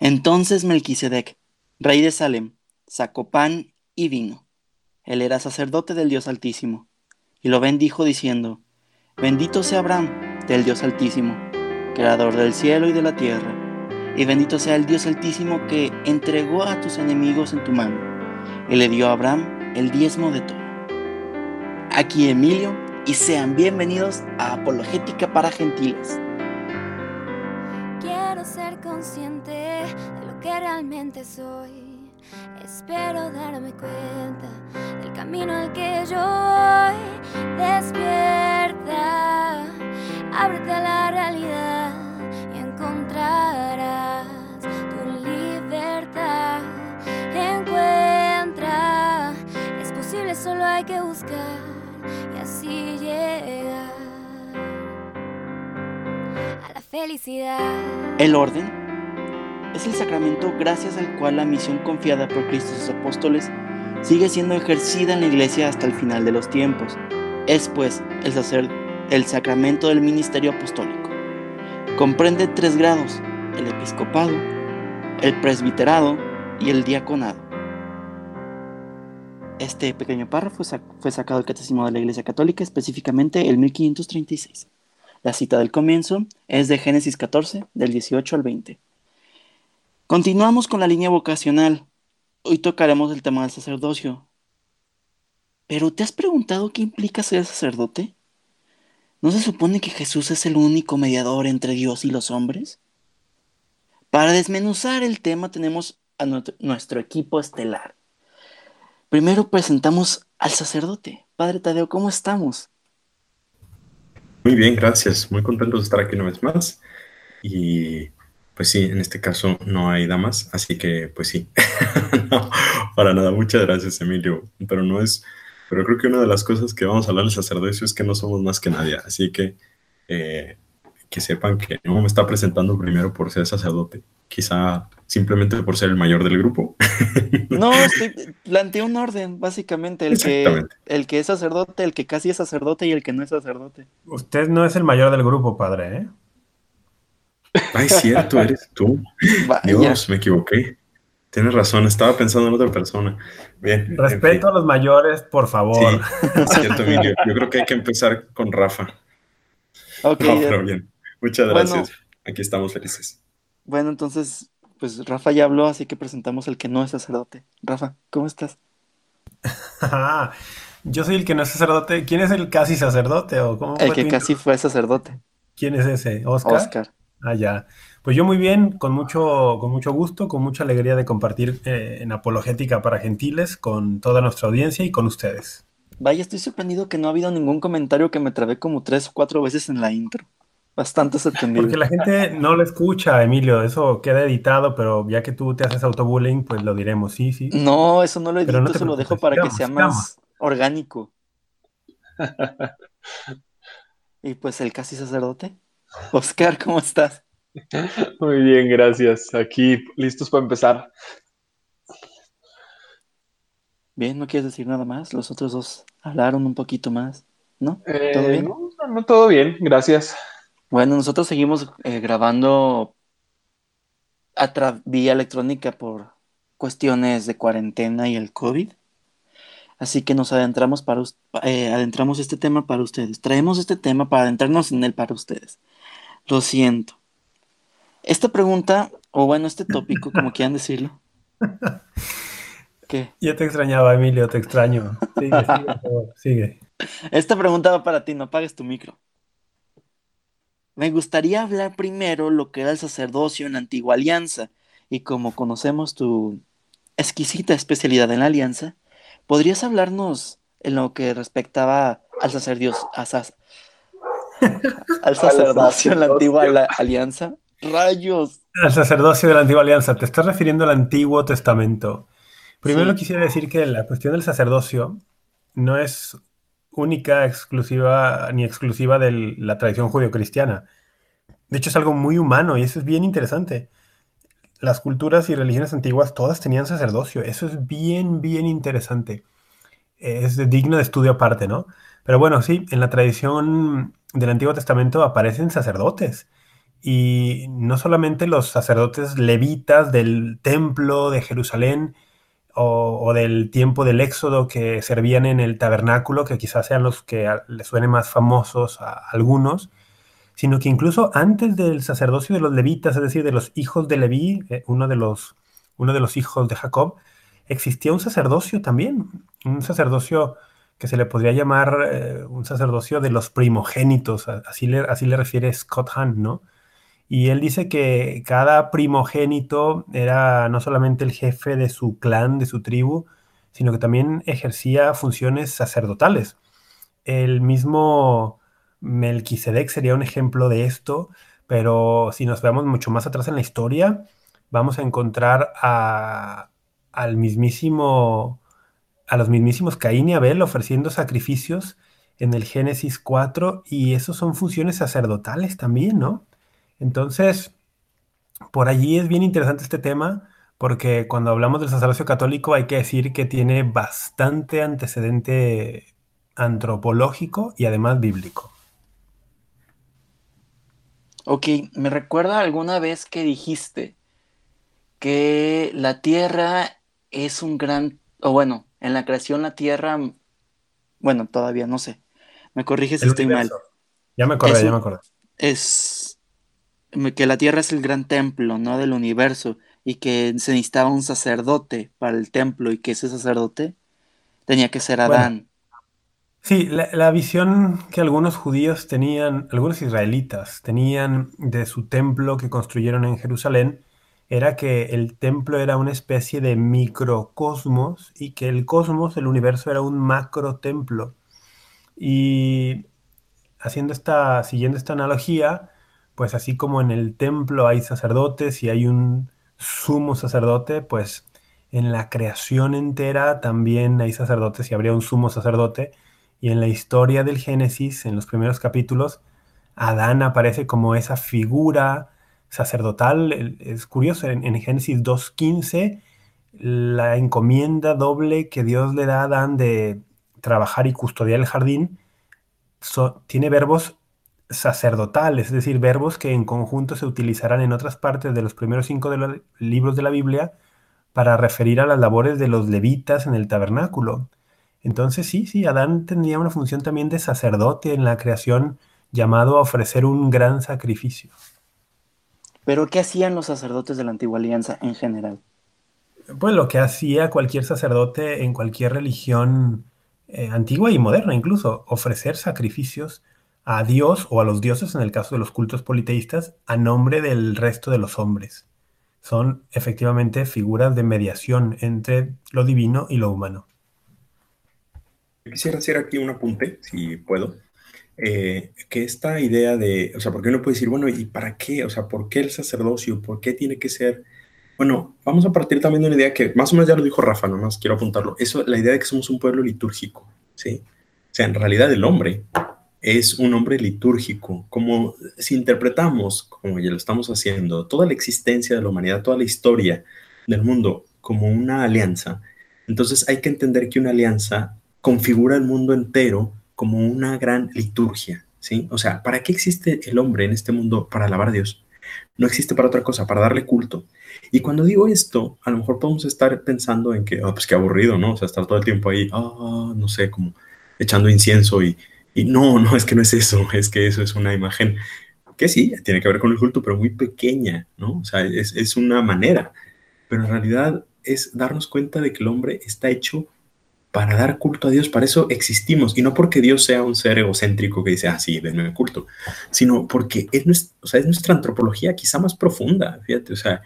Entonces Melquisedec, rey de Salem, sacó pan y vino. Él era sacerdote del Dios Altísimo, y lo bendijo diciendo, Bendito sea Abraham del Dios Altísimo, creador del cielo y de la tierra, y bendito sea el Dios Altísimo que entregó a tus enemigos en tu mano, y le dio a Abraham el diezmo de todo. Aquí Emilio, y sean bienvenidos a Apologética para Gentiles. Que realmente soy. Espero darme cuenta del camino al que yo voy. Despierta, ábrete a la realidad y encontrarás tu libertad. Encuentra, es posible, solo hay que buscar y así llegar a la felicidad. El orden es el sacramento gracias al cual la misión confiada por Cristo y sus apóstoles sigue siendo ejercida en la iglesia hasta el final de los tiempos. Es pues el, sacer, el sacramento del ministerio apostólico. Comprende tres grados, el episcopado, el presbiterado y el diaconado. Este pequeño párrafo fue sacado del Catecismo de la Iglesia Católica, específicamente el 1536. La cita del comienzo es de Génesis 14, del 18 al 20. Continuamos con la línea vocacional. Hoy tocaremos el tema del sacerdocio. Pero ¿te has preguntado qué implica ser sacerdote? ¿No se supone que Jesús es el único mediador entre Dios y los hombres? Para desmenuzar el tema tenemos a nuestro equipo estelar. Primero presentamos al sacerdote. Padre Tadeo, ¿cómo estamos? Muy bien, gracias. Muy contentos de estar aquí una vez más. Y pues sí, en este caso no hay damas, así que pues sí. no, para nada. Muchas gracias, Emilio. Pero no es, pero creo que una de las cosas que vamos a hablar del sacerdocio es que no somos más que nadie. Así que eh, que sepan que no me está presentando primero por ser sacerdote, quizá simplemente por ser el mayor del grupo. No, estoy, planteé un orden, básicamente, el que, el que es sacerdote, el que casi es sacerdote y el que no es sacerdote. Usted no es el mayor del grupo, padre, ¿eh? Ay, cierto, eres tú. Dios, me equivoqué. Tienes razón, estaba pensando en otra persona. Bien. Respeto a los mayores, por favor. Sí, cierto, Emilio. Yo creo que hay que empezar con Rafa. Ok. pero bien. Muchas gracias. Aquí estamos felices. Bueno, entonces, pues Rafa ya habló, así que presentamos el que no es sacerdote. Rafa, ¿cómo estás? Yo soy el que no es sacerdote. ¿Quién es el casi sacerdote? ¿O cómo el que casi fue sacerdote. ¿Quién es ese? ¿Oscar? Oscar. Ah, ya. Pues yo muy bien, con mucho, con mucho gusto, con mucha alegría de compartir eh, en Apologética para Gentiles con toda nuestra audiencia y con ustedes. Vaya, estoy sorprendido que no ha habido ningún comentario que me trabé como tres o cuatro veces en la intro bastante sorprendido. Porque la gente no lo escucha, Emilio, eso queda editado, pero ya que tú te haces autobullying, pues lo diremos, sí, sí. No, eso no lo edito, eso lo dejo para que sea más orgánico. y pues el casi sacerdote. Oscar, ¿cómo estás? Muy bien, gracias. Aquí listos para empezar. Bien, ¿no quieres decir nada más? Los otros dos hablaron un poquito más, ¿no? ¿Todo eh, bien? No, no, todo bien, gracias. Bueno, nosotros seguimos eh, grabando a vía electrónica por cuestiones de cuarentena y el COVID. Así que nos adentramos para eh, adentramos este tema para ustedes. Traemos este tema para adentrarnos en él para ustedes. Lo siento. Esta pregunta, o bueno, este tópico, como quieran decirlo. ¿Qué? Ya te extrañaba, Emilio, te extraño. Sigue, sigue, sigue. Esta pregunta va para ti, no apagues tu micro. Me gustaría hablar primero lo que era el sacerdocio en la antigua alianza, y como conocemos tu exquisita especialidad en la alianza, ¿podrías hablarnos en lo que respectaba al sacerdocio, al sacerdocio en la antigua alianza? ¡Rayos! Al sacerdocio de la antigua alianza, te estás refiriendo al Antiguo Testamento. Primero quisiera decir que la cuestión del sacerdocio no es única, exclusiva ni exclusiva de la tradición judio-cristiana. De hecho, es algo muy humano y eso es bien interesante. Las culturas y religiones antiguas todas tenían sacerdocio. Eso es bien, bien interesante. Es digno de estudio aparte, ¿no? Pero bueno, sí, en la tradición del Antiguo Testamento aparecen sacerdotes. Y no solamente los sacerdotes levitas del templo de Jerusalén o, del tiempo del Éxodo que servían en el tabernáculo, que quizás sean los que les suenen más famosos a algunos, sino que incluso antes del sacerdocio de los levitas, es decir, de los hijos de Leví, eh, uno de los, uno de los hijos de Jacob, existía un sacerdocio también, un sacerdocio que se le podría llamar eh, un sacerdocio de los primogénitos, así le, así le refiere Scott Hunt, ¿no? Y él dice que cada primogénito era no solamente el jefe de su clan, de su tribu, sino que también ejercía funciones sacerdotales. El mismo Melquisedec sería un ejemplo de esto, pero si nos vemos mucho más atrás en la historia, vamos a encontrar al mismísimo, a los mismísimos Caín y Abel ofreciendo sacrificios en el Génesis 4 y esos son funciones sacerdotales también, ¿no? Entonces, por allí es bien interesante este tema porque cuando hablamos del sacerdocio católico hay que decir que tiene bastante antecedente antropológico y además bíblico. Ok, me recuerda alguna vez que dijiste que la Tierra es un gran, o bueno, en la creación la Tierra, bueno, todavía no sé, me corriges si estoy mal. Ya me acordé, ya me acordé. Es que la Tierra es el gran templo, ¿no? Del universo y que se necesitaba un sacerdote para el templo y que ese sacerdote tenía que ser Adán. sí, la, la, visión que algunos judíos tenían, algunos israelitas tenían de su templo que construyeron en Jerusalén, era que el templo era una especie de microcosmos y que el cosmos, el universo, era un macro templo. Y haciendo esta, siguiendo esta analogía, pues así como en el templo hay sacerdotes y hay un sumo sacerdote, pues en la creación entera también hay sacerdotes y habría un sumo sacerdote. Y en la historia del Génesis, en los primeros capítulos, Adán aparece como esa figura sacerdotal. Es curioso, en, Génesis 2.15, la encomienda doble que Dios le da a Adán de trabajar y custodiar el jardín tiene verbos sacerdotales, es decir, verbos que en conjunto se utilizarán en otras partes de los primeros cinco de los libros de la Biblia para referir a las labores de los levitas en el tabernáculo. Entonces sí, sí, Adán tenía una función también de sacerdote en la creación llamado a ofrecer un gran sacrificio. Pero ¿qué hacían los sacerdotes de la antigua alianza en general? Pues lo que hacía cualquier sacerdote en cualquier religión eh, antigua y moderna incluso, ofrecer sacrificios a Dios o a los dioses, en el caso de los cultos politeístas, a nombre del resto de los hombres. Son efectivamente figuras de mediación entre lo divino y lo humano. Quisiera hacer aquí un apunte, si puedo. Eh, que esta idea de, o sea, porque uno puede decir, bueno, ¿y para qué? O sea, ¿por qué el sacerdocio? ¿Por qué tiene que ser? Bueno, vamos a partir también de una idea que más o menos ya lo dijo Rafa, nomás quiero apuntarlo. Eso, la idea de que somos un pueblo litúrgico, ¿sí? O sea, en realidad el hombre es un hombre litúrgico. Como si interpretamos, como ya lo estamos haciendo, toda la existencia de la humanidad, toda la historia del mundo como una alianza, entonces hay que entender que una alianza configura el mundo entero como una gran liturgia, ¿sí? O sea, ¿para qué existe el hombre en este mundo? Para alabar a Dios. No existe para otra cosa, para darle culto. Y cuando digo esto, a lo mejor podemos estar pensando en que, ah, pues qué aburrido, ¿no? O sea, estar todo el tiempo ahí, ah, no sé, como echando incienso y, y no, no, es que no es eso, es que eso es una imagen que sí, tiene que ver con el culto, pero muy pequeña, ¿no? O sea, es, es una manera, pero en realidad es darnos cuenta de que el hombre está hecho para dar culto a Dios, para eso existimos, y no porque Dios sea un ser egocéntrico que dice, ah, sí, denme culto, sino porque es nuestra, antropología quizá más profunda, fíjate, o sea,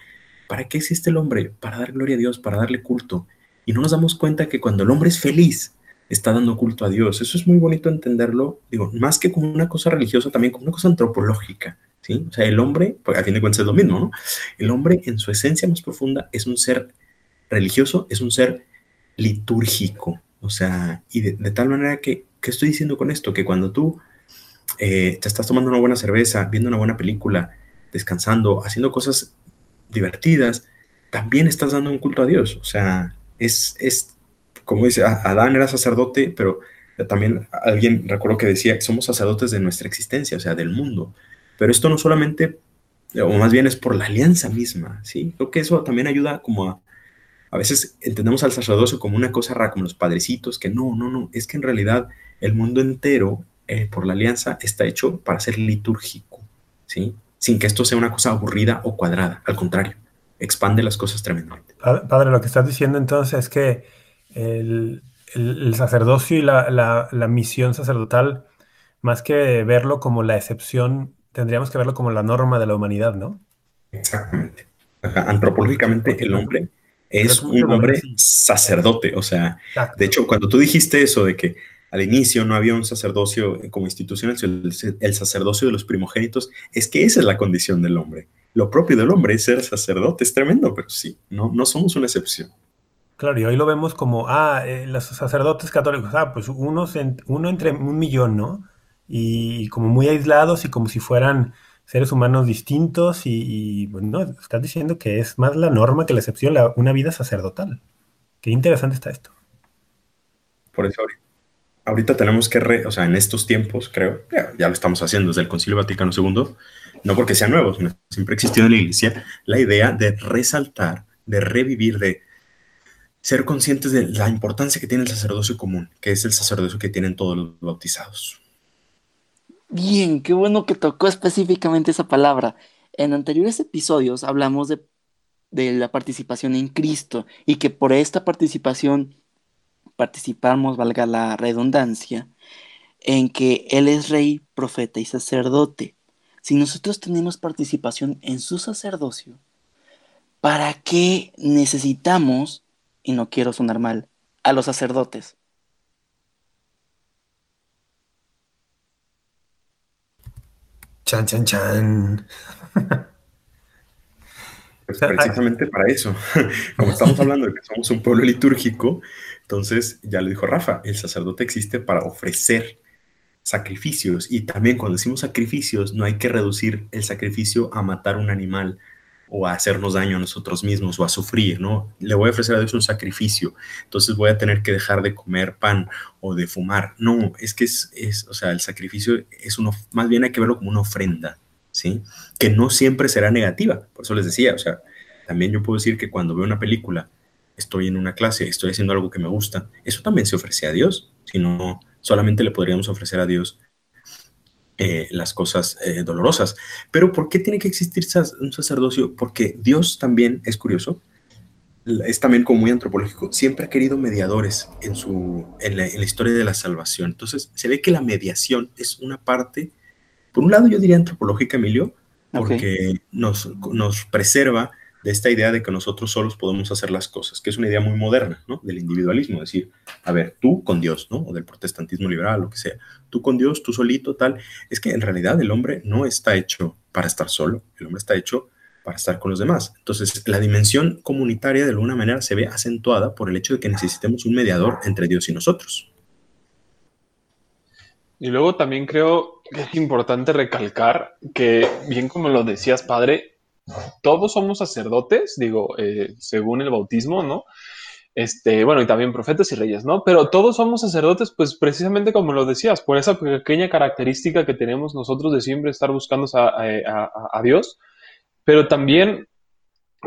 ¿para qué existe el hombre? Para dar gloria a Dios, para darle culto, y no nos damos cuenta que cuando el hombre es feliz, está dando culto a Dios, eso es muy bonito entenderlo, digo, más que como una cosa religiosa, también como una cosa antropológica, ¿sí? O sea, el hombre, pues a fin de cuentas es lo mismo, ¿no? El hombre en su esencia más profunda es un ser religioso, es un ser litúrgico. O sea, y de, tal manera que, ¿qué estoy diciendo con esto? Que cuando tú eh, te estás tomando una buena cerveza, viendo una buena película, descansando, haciendo cosas divertidas, también estás dando un culto a Dios. O sea, es, es como dice, Adán era sacerdote, pero también alguien recuerdo que decía que somos sacerdotes de nuestra existencia, o sea, del mundo. Pero esto no solamente o más bien es por la alianza misma, ¿sí? Creo que eso también ayuda como a, a veces entendemos al sacerdocio como una cosa rara, como los padrecitos, que no, no, no, es que en realidad el mundo entero, eh, por la alianza, está hecho para ser litúrgico, ¿sí? Sin que esto sea una cosa aburrida o cuadrada, al contrario, expande las cosas tremendamente. Padre, lo que estás diciendo entonces es que el, sacerdocio y la, la misión sacerdotal, más que verlo como la excepción tendríamos que verlo como la norma de la humanidad, ¿no? Exactamente. Antropológicamente el hombre es un hombre sacerdote, o sea, de hecho, cuando tú dijiste eso de que al inicio no había un sacerdocio como institución, el, sacerdocio de los primogénitos, es que esa es la condición del hombre. Lo propio del hombre es ser sacerdote, es tremendo, pero sí, no, no somos una excepción. Claro, y hoy lo vemos como, ah, eh, los sacerdotes católicos, ah, pues uno, uno entre un millón, ¿no? y como muy aislados y como si fueran seres humanos distintos y, bueno, estás diciendo que es más la norma que la excepción, una vida sacerdotal. Qué interesante está esto. Por eso ahorita, tenemos que, o sea, en estos tiempos, creo, ya, lo estamos haciendo desde el Concilio Vaticano II, no porque sean nuevos, siempre existido en la Iglesia la idea de resaltar, de revivir, de ser conscientes de la importancia que tiene el sacerdocio común, que es el sacerdocio que tienen todos los bautizados. Bien, qué bueno que tocó específicamente esa palabra. En anteriores episodios hablamos de, la participación en Cristo y que por esta participación participamos, valga la redundancia, en que Él es rey, profeta y sacerdote. Si nosotros tenemos participación en su sacerdocio, ¿para qué necesitamos, y no quiero sonar mal, a los sacerdotes? Chan, chan, chan. Pues precisamente para eso. Como estamos hablando de que somos un pueblo litúrgico, entonces ya lo dijo Rafa, el sacerdote existe para ofrecer sacrificios. Y también cuando decimos sacrificios, no hay que reducir el sacrificio a matar un animal o a hacernos daño a nosotros mismos o a sufrir, ¿no? Le voy a ofrecer a Dios un sacrificio, entonces voy a tener que dejar de comer pan o de fumar. No, es que es, es o sea, el sacrificio es uno, más bien hay que verlo como una ofrenda, ¿sí? Que no siempre será negativa, por eso les decía, o sea, también yo puedo decir que cuando veo una película, estoy en una clase, estoy haciendo algo que me gusta, eso también se ofrece a Dios, si no, solamente le podríamos ofrecer a Dios eh, las cosas eh, dolorosas. Pero ¿por qué tiene que existir un sacerdocio? Porque Dios también, es curioso, es también como muy antropológico, siempre ha querido mediadores en, su, en, la, historia de la salvación. Entonces, se ve que la mediación es una parte, por un lado yo diría antropológica, Emilio, porque nos, nos preserva de esta idea de que nosotros solos podemos hacer las cosas, que es una idea muy moderna, ¿no? Del individualismo, decir, a ver, tú con Dios, ¿no? O del protestantismo liberal, lo que sea, tú con Dios, tú solito, tal. Es que en realidad el hombre no está hecho para estar solo, el hombre está hecho para estar con los demás. Entonces, la dimensión comunitaria de alguna manera se ve acentuada por el hecho de que necesitemos un mediador entre Dios y nosotros. Y luego también creo que es importante recalcar que, bien como lo decías, padre, todos somos sacerdotes, digo, eh, según el bautismo, ¿no? Este, bueno, y también profetas y reyes, ¿no? Pero todos somos sacerdotes, pues precisamente como lo decías, por esa pequeña característica que tenemos nosotros de siempre estar buscando a Dios, pero también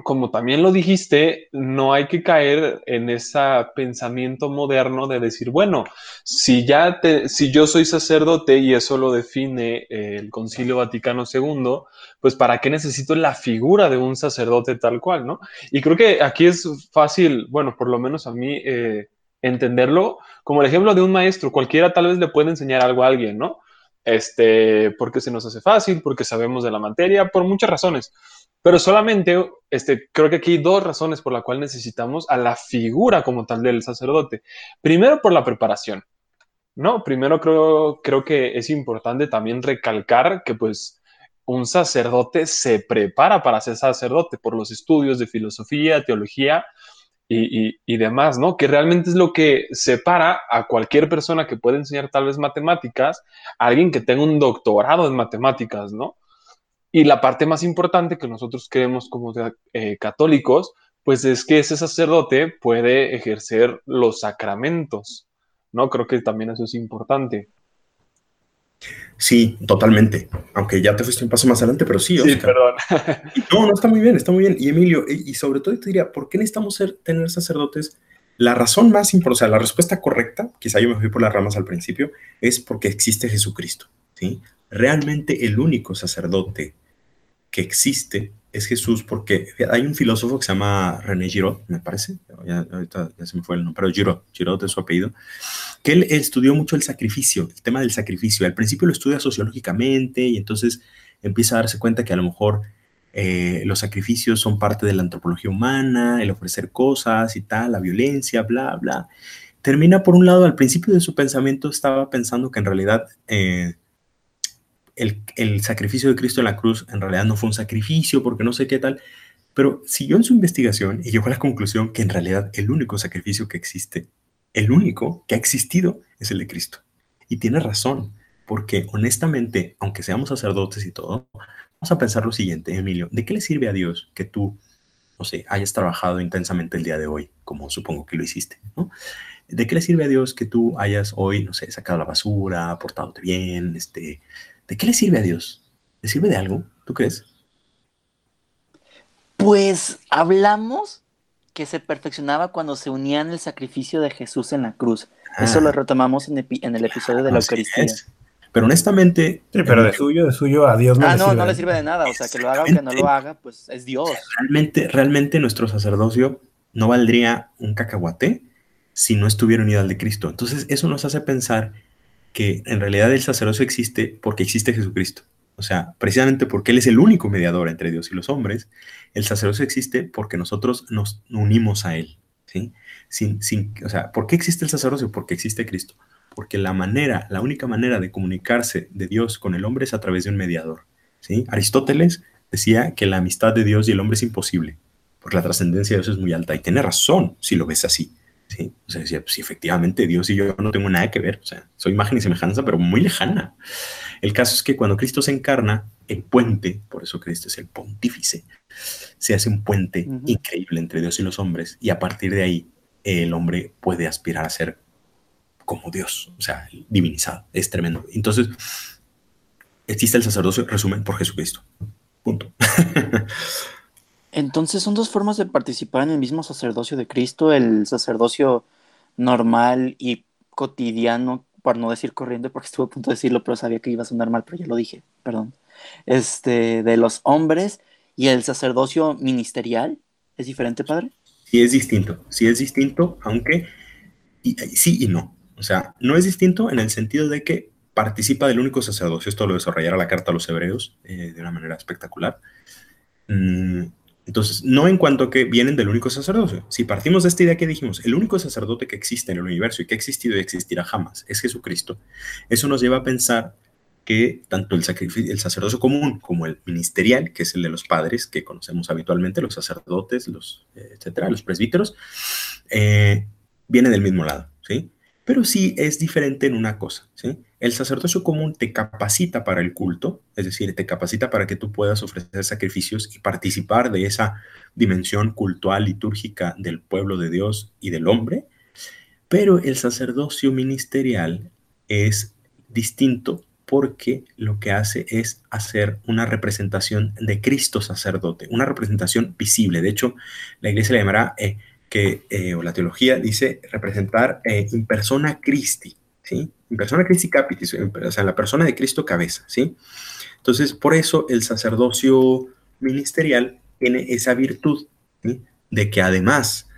como también lo dijiste, no hay que caer en ese pensamiento moderno de decir, bueno, si ya te, si yo soy sacerdote y eso lo define el Concilio Vaticano II, pues para qué necesito la figura de un sacerdote tal cual, ¿no? Y creo que aquí es fácil, bueno, por lo menos a mí eh, entenderlo como el ejemplo de un maestro. Cualquiera tal vez le puede enseñar algo a alguien, ¿no? Este, porque se nos hace fácil, porque sabemos de la materia, por muchas razones. Pero solamente, este, creo que aquí hay dos razones por las cuales necesitamos a la figura como tal del sacerdote. Primero, por la preparación. No, primero creo, creo que es importante también recalcar que pues un sacerdote se prepara para ser sacerdote por los estudios de filosofía, teología y, y, demás, ¿no? Que realmente es lo que separa a cualquier persona que puede enseñar tal vez matemáticas a alguien que tenga un doctorado en matemáticas, ¿no? Y la parte más importante que nosotros creemos como eh, católicos, pues es que ese sacerdote puede ejercer los sacramentos, ¿no? Creo que también eso es importante. Sí, totalmente. Aunque ya te fuiste un paso más adelante, pero sí, Sí, perdón. No, no, está muy bien, está muy bien. Y Emilio, y, y sobre todo te diría, ¿por qué necesitamos ser, tener sacerdotes? La razón más importante, o sea, la respuesta correcta, quizá yo me fui por las ramas al principio, es porque existe Jesucristo, ¿sí? Realmente el único sacerdote que existe es Jesús, porque hay un filósofo que se llama René Girot, me parece, ya, se me fue el nombre, pero Girot, Girot es su apellido, que él estudió mucho el sacrificio, el tema del sacrificio. Al principio lo estudia sociológicamente y entonces empieza a darse cuenta que a lo mejor eh, los sacrificios son parte de la antropología humana, el ofrecer cosas y tal, la violencia, bla, bla. Termina por un lado, al principio de su pensamiento estaba pensando que en realidad eh, el, el, sacrificio de Cristo en la cruz en realidad no fue un sacrificio porque no sé qué tal, pero siguió en su investigación y llegó a la conclusión que en realidad el único sacrificio que existe, el único que ha existido es el de Cristo. Y tiene razón, porque honestamente, aunque seamos sacerdotes y todo, Vamos a pensar lo siguiente, Emilio. ¿De qué le sirve a Dios que tú, no sé, hayas trabajado intensamente el día de hoy, como supongo que lo hiciste, ¿no? ¿De qué le sirve a Dios que tú hayas hoy, no sé, sacado la basura, portándote bien? Este, ¿De qué le sirve a Dios? ¿Le sirve de algo? ¿Tú crees? Pues hablamos que se perfeccionaba cuando se unía en el sacrificio de Jesús en la cruz. Ah. Eso lo retomamos en, en, el episodio de la Eucaristía. Es. Pero honestamente. Sí, pero de suyo, de suyo a Dios no ah, le no, sirve. no le sirve de nada. O sea, que lo haga o que no lo haga, pues es Dios. Realmente, realmente nuestro sacerdocio no valdría un cacahuate si no estuviera unido al de Cristo. Entonces, eso nos hace pensar que en realidad el sacerdocio existe porque existe Jesucristo. O sea, precisamente porque Él es el único mediador entre Dios y los hombres, el sacerdocio existe porque nosotros nos unimos a Él. ¿sí? Sin, sin, o sea, ¿por qué existe el sacerdocio? Porque existe Cristo porque la manera, la única manera de comunicarse de Dios con el hombre es a través de un mediador. ¿sí? Aristóteles decía que la amistad de Dios y el hombre es imposible, porque la trascendencia de Dios es muy alta, y tiene razón si lo ves así. ¿Sí? O sea, decía, pues, efectivamente, Dios y yo no tengo nada que ver, o sea, soy imagen y semejanza, pero muy lejana. El caso es que cuando Cristo se encarna, el puente, por eso Cristo es el pontífice, se hace un puente uh -huh. increíble entre Dios y los hombres, y a partir de ahí el hombre puede aspirar a ser como Dios, o sea, divinizado, es tremendo. Entonces, existe el sacerdocio, resumen, por Jesucristo. Punto. Entonces son dos formas de participar en el mismo sacerdocio de Cristo, el sacerdocio normal y cotidiano, por no decir corriente, porque estuve a punto de decirlo, pero sabía que iba a sonar mal, pero ya lo dije, perdón. Este, de los hombres y el sacerdocio ministerial, ¿es diferente, padre? Sí, es distinto, sí es distinto, aunque sí y no. O sea, no es distinto en el sentido de que participa del único sacerdocio. Esto lo desarrollará la carta a los hebreos eh, de una manera espectacular. Mm, entonces, no en cuanto que vienen del único sacerdocio. Si partimos de esta idea que dijimos, el único sacerdote que existe en el universo y que ha existido y existirá jamás es Jesucristo, eso nos lleva a pensar que tanto el, el sacerdocio común como el ministerial, que es el de los padres que conocemos habitualmente, los sacerdotes, los, eh, etcétera, los presbíteros, eh, viene del mismo lado, ¿sí? Pero sí es diferente en una cosa, ¿sí? El sacerdocio común te capacita para el culto, es decir, te capacita para que tú puedas ofrecer sacrificios y participar de esa dimensión cultural, litúrgica del pueblo de Dios y del hombre, pero el sacerdocio ministerial es distinto porque lo que hace es hacer una representación de Cristo sacerdote, una representación visible. De hecho, la iglesia le llamará eh, que, eh, o la teología dice representar eh, in persona Christi, ¿sí? In persona Christi capitis, o sea, la persona de Cristo cabeza, ¿sí? Entonces, por eso el sacerdocio ministerial tiene esa virtud. De que además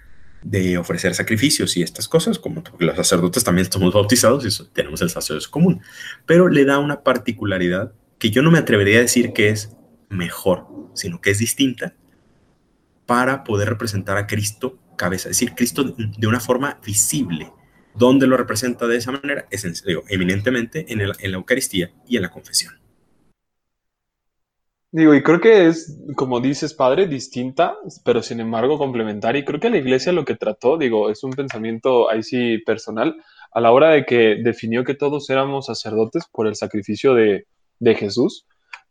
de ofrecer sacrificios y estas cosas, como los sacerdotes también estamos bautizados y tenemos el sacerdocio común, pero le da una particularidad que yo no me atrevería a decir que es mejor, sino que es distinta para poder representar a Cristo cabeza, es decir, Cristo de una forma visible. ¿Dónde lo representa de esa manera? Es eminentemente en, la Eucaristía y en la confesión. Digo, y creo que es, como dices, padre, distinta, pero sin embargo complementaria. Y creo que la iglesia lo que trató, digo, es un pensamiento ahí sí personal, a la hora de que definió que todos éramos sacerdotes por el sacrificio de, Jesús,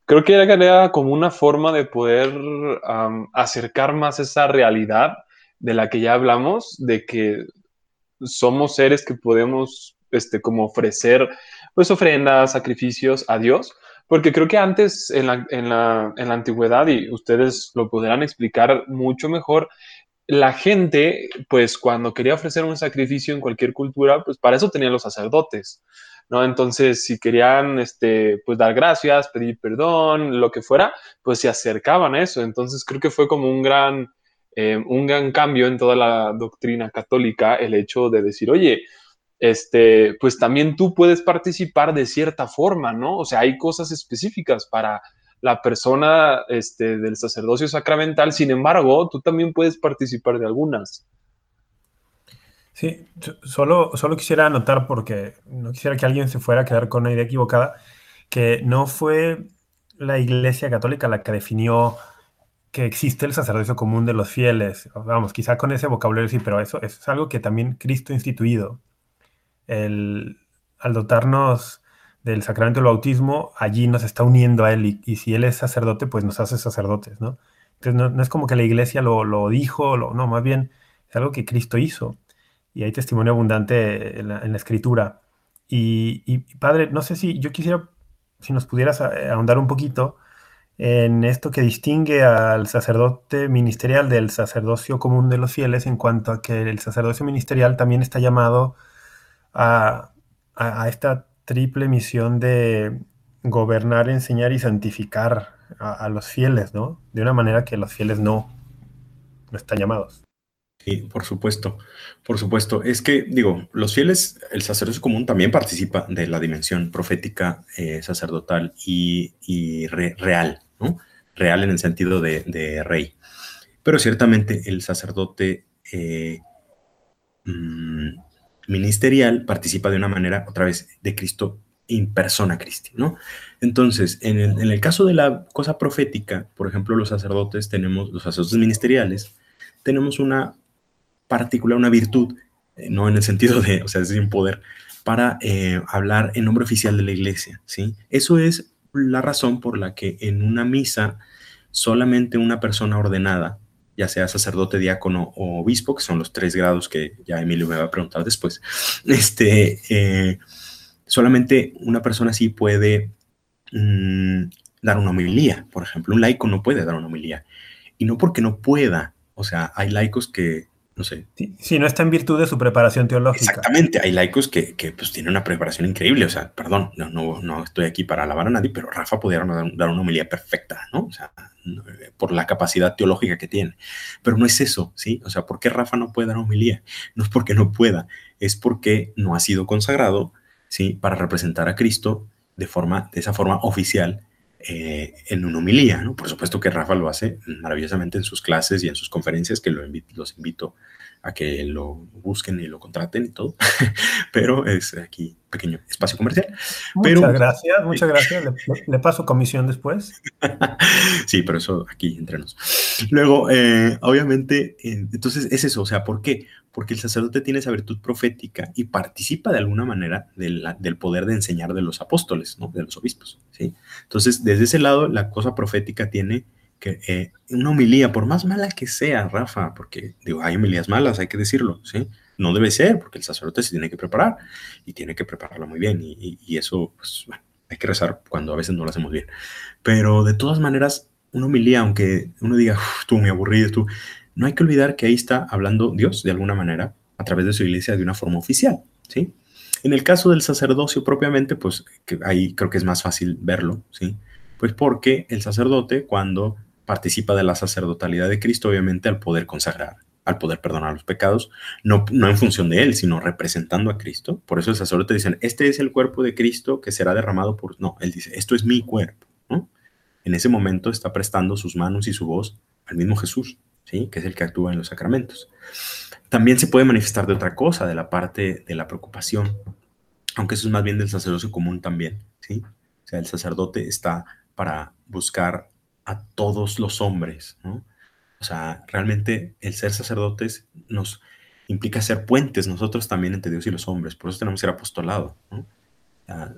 creo que era como una forma de poder acercar más esa realidad de la que ya hablamos, de que somos seres que podemos este, como ofrecer pues ofrendas, sacrificios a Dios, porque creo que antes en la, en la, en la antigüedad, y ustedes lo podrán explicar mucho mejor, la gente, pues cuando quería ofrecer un sacrificio en cualquier cultura, pues para eso tenían los sacerdotes, ¿no? Entonces, si querían, este, pues dar gracias, pedir perdón, lo que fuera, pues se acercaban a eso. Entonces, creo que fue como un gran, eh, un gran cambio en toda la doctrina católica el hecho de decir, oye, este, pues también tú puedes participar de cierta forma, ¿no? O sea, hay cosas específicas para la persona este, del sacerdocio sacramental, sin embargo, tú también puedes participar de algunas. Sí, solo, solo quisiera anotar, porque no quisiera que alguien se fuera a quedar con una idea equivocada, que no fue la Iglesia Católica la que definió que existe el sacerdocio común de los fieles. Vamos, quizá con ese vocabulario sí, pero eso, es algo que también Cristo ha instituido. El, al dotarnos del sacramento del bautismo, allí nos está uniendo a él y, si él es sacerdote, pues nos hace sacerdotes, ¿no? Entonces no, es como que la iglesia lo, dijo, no, más bien es algo que Cristo hizo y hay testimonio abundante en la, escritura. Y, padre, no sé si yo quisiera, si nos pudieras ahondar un poquito en esto que distingue al sacerdote ministerial del sacerdocio común de los fieles en cuanto a que el sacerdocio ministerial también está llamado a, a esta triple misión de gobernar, enseñar y santificar a, los fieles, ¿no? De una manera que los fieles no, no están llamados. Sí, por supuesto, por supuesto. Es que, digo, los fieles, el sacerdocio común también participa de la dimensión profética, eh, sacerdotal y, real, Real en el sentido de, rey. Pero ciertamente el sacerdote eh, mm, ministerial participa de una manera, otra vez, de Cristo in persona Christi, ¿no? Entonces, en el, caso de la cosa profética, por ejemplo, los sacerdotes tenemos, los sacerdotes ministeriales, tenemos una particular, una virtud, eh, no en el sentido de, o sea, es un poder, para eh, hablar en nombre oficial de la iglesia, ¿sí? Eso es la razón por la que en una misa solamente una persona ordenada ya sea sacerdote, diácono o obispo, que son los tres grados que ya Emilio me va a preguntar después, este, eh, solamente una persona sí puede mm, dar una homilía, por ejemplo. Un laico no puede dar una homilía. Y no porque no pueda, o sea, hay laicos que no sé. Si no está en virtud de su preparación teológica. Exactamente, hay laicos que, que pues tienen una preparación increíble, o sea, perdón, no, no, no estoy aquí para alabar a nadie, pero Rafa pudiera dar, una homilía perfecta, ¿no? O sea, por la capacidad teológica que tiene. Pero no es eso, ¿sí? O sea, ¿por qué Rafa no puede dar homilía? No es porque no pueda, es porque no ha sido consagrado, ¿sí? Para representar a Cristo de, forma, de esa forma oficial eh, en una homilía, ¿no? Por supuesto que Rafa lo hace maravillosamente en sus clases y en sus conferencias, que lo los invito a que lo busquen y lo contraten y todo, pero es aquí pequeño espacio comercial. Muchas gracias, muchas gracias. Le, paso comisión después. sí, pero eso aquí entre nos. Luego, eh, obviamente, eh, entonces es eso, o sea, ¿por qué? Porque el sacerdote tiene esa virtud profética y participa de alguna manera del poder de enseñar de los apóstoles, ¿no? de los obispos. ¿sí? Entonces, desde ese lado, la cosa profética tiene que eh, una homilía, por más mala que sea, Rafa, porque digo, hay homilías malas, hay que decirlo, ¿sí? No debe ser, porque el sacerdote se tiene que preparar y tiene que prepararlo muy bien, y, eso, pues, bueno, hay que rezar cuando a veces no lo hacemos bien. Pero de todas maneras, una homilía, aunque uno diga, tú muy aburrido, tú, no hay que olvidar que ahí está hablando Dios de alguna manera a través de su iglesia de una forma oficial, ¿sí? En el caso del sacerdocio propiamente, pues ahí creo que es más fácil verlo, ¿sí? Pues porque el sacerdote cuando participa de la sacerdotalidad de Cristo, obviamente al poder consagrar, al poder perdonar los pecados, no, no en función de él, sino representando a Cristo. Por eso el sacerdote dice, este es el cuerpo de Cristo que será derramado por... No, él dice, esto es mi cuerpo. En ese momento está prestando sus manos y su voz al mismo Jesús, ¿sí? que es el que actúa en los sacramentos. También se puede manifestar de otra cosa, de la parte de la preocupación, aunque eso es más bien del sacerdocio común también. ¿sí? O sea, el sacerdote está para buscar a todos los hombres, ¿no? O sea, realmente el ser sacerdotes nos implica ser puentes nosotros también entre Dios y los hombres, por eso tenemos que ser apostolado, ¿no?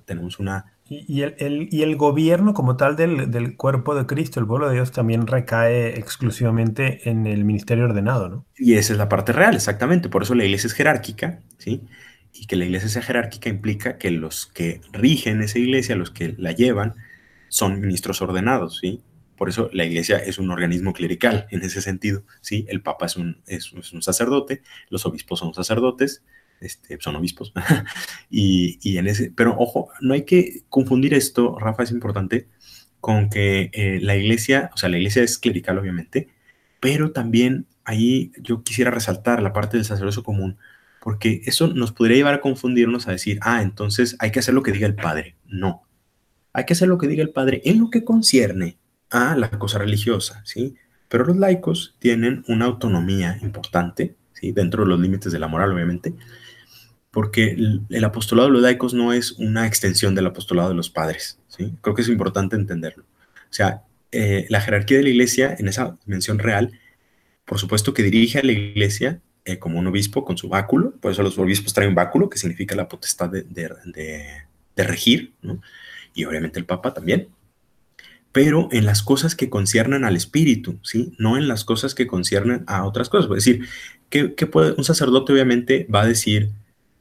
tenemos una... Y, el, y, el, gobierno como tal del, del, cuerpo de Cristo, el pueblo de Dios, también recae exclusivamente en el ministerio ordenado, ¿no? Y esa es la parte real, exactamente, por eso la iglesia es jerárquica, ¿sí? y que la iglesia sea jerárquica implica que los que rigen esa iglesia, los que la llevan, son ministros ordenados, ¿sí? Por eso la iglesia es un organismo clerical en ese sentido, ¿sí? El papa es un, es, un sacerdote, los obispos son sacerdotes, este, son obispos, y, y, en ese, pero ojo, no hay que confundir esto, Rafa, es importante, con que eh, la iglesia, o sea, la iglesia es clerical obviamente, pero también ahí yo quisiera resaltar la parte del sacerdocio común, porque eso nos podría llevar a confundirnos a decir, ah, entonces hay que hacer lo que diga el padre. No, hay que hacer lo que diga el padre en lo que concierne a la cosa religiosa, ¿sí? Pero los laicos tienen una autonomía importante, ¿sí? Dentro de los límites de la moral, obviamente, porque el, apostolado de los laicos no es una extensión del apostolado de los padres, ¿sí? Creo que es importante entenderlo. O sea, eh, la jerarquía de la iglesia, en esa dimensión real, por supuesto que dirige a la iglesia eh, como un obispo con su báculo, por eso los obispos traen un báculo, que significa la potestad de, de regir, ¿no? Y obviamente el papa también, pero en las cosas que conciernen al espíritu, ¿sí? No en las cosas que conciernen a otras cosas. Es decir, ¿qué, puede, un sacerdote obviamente va a decir,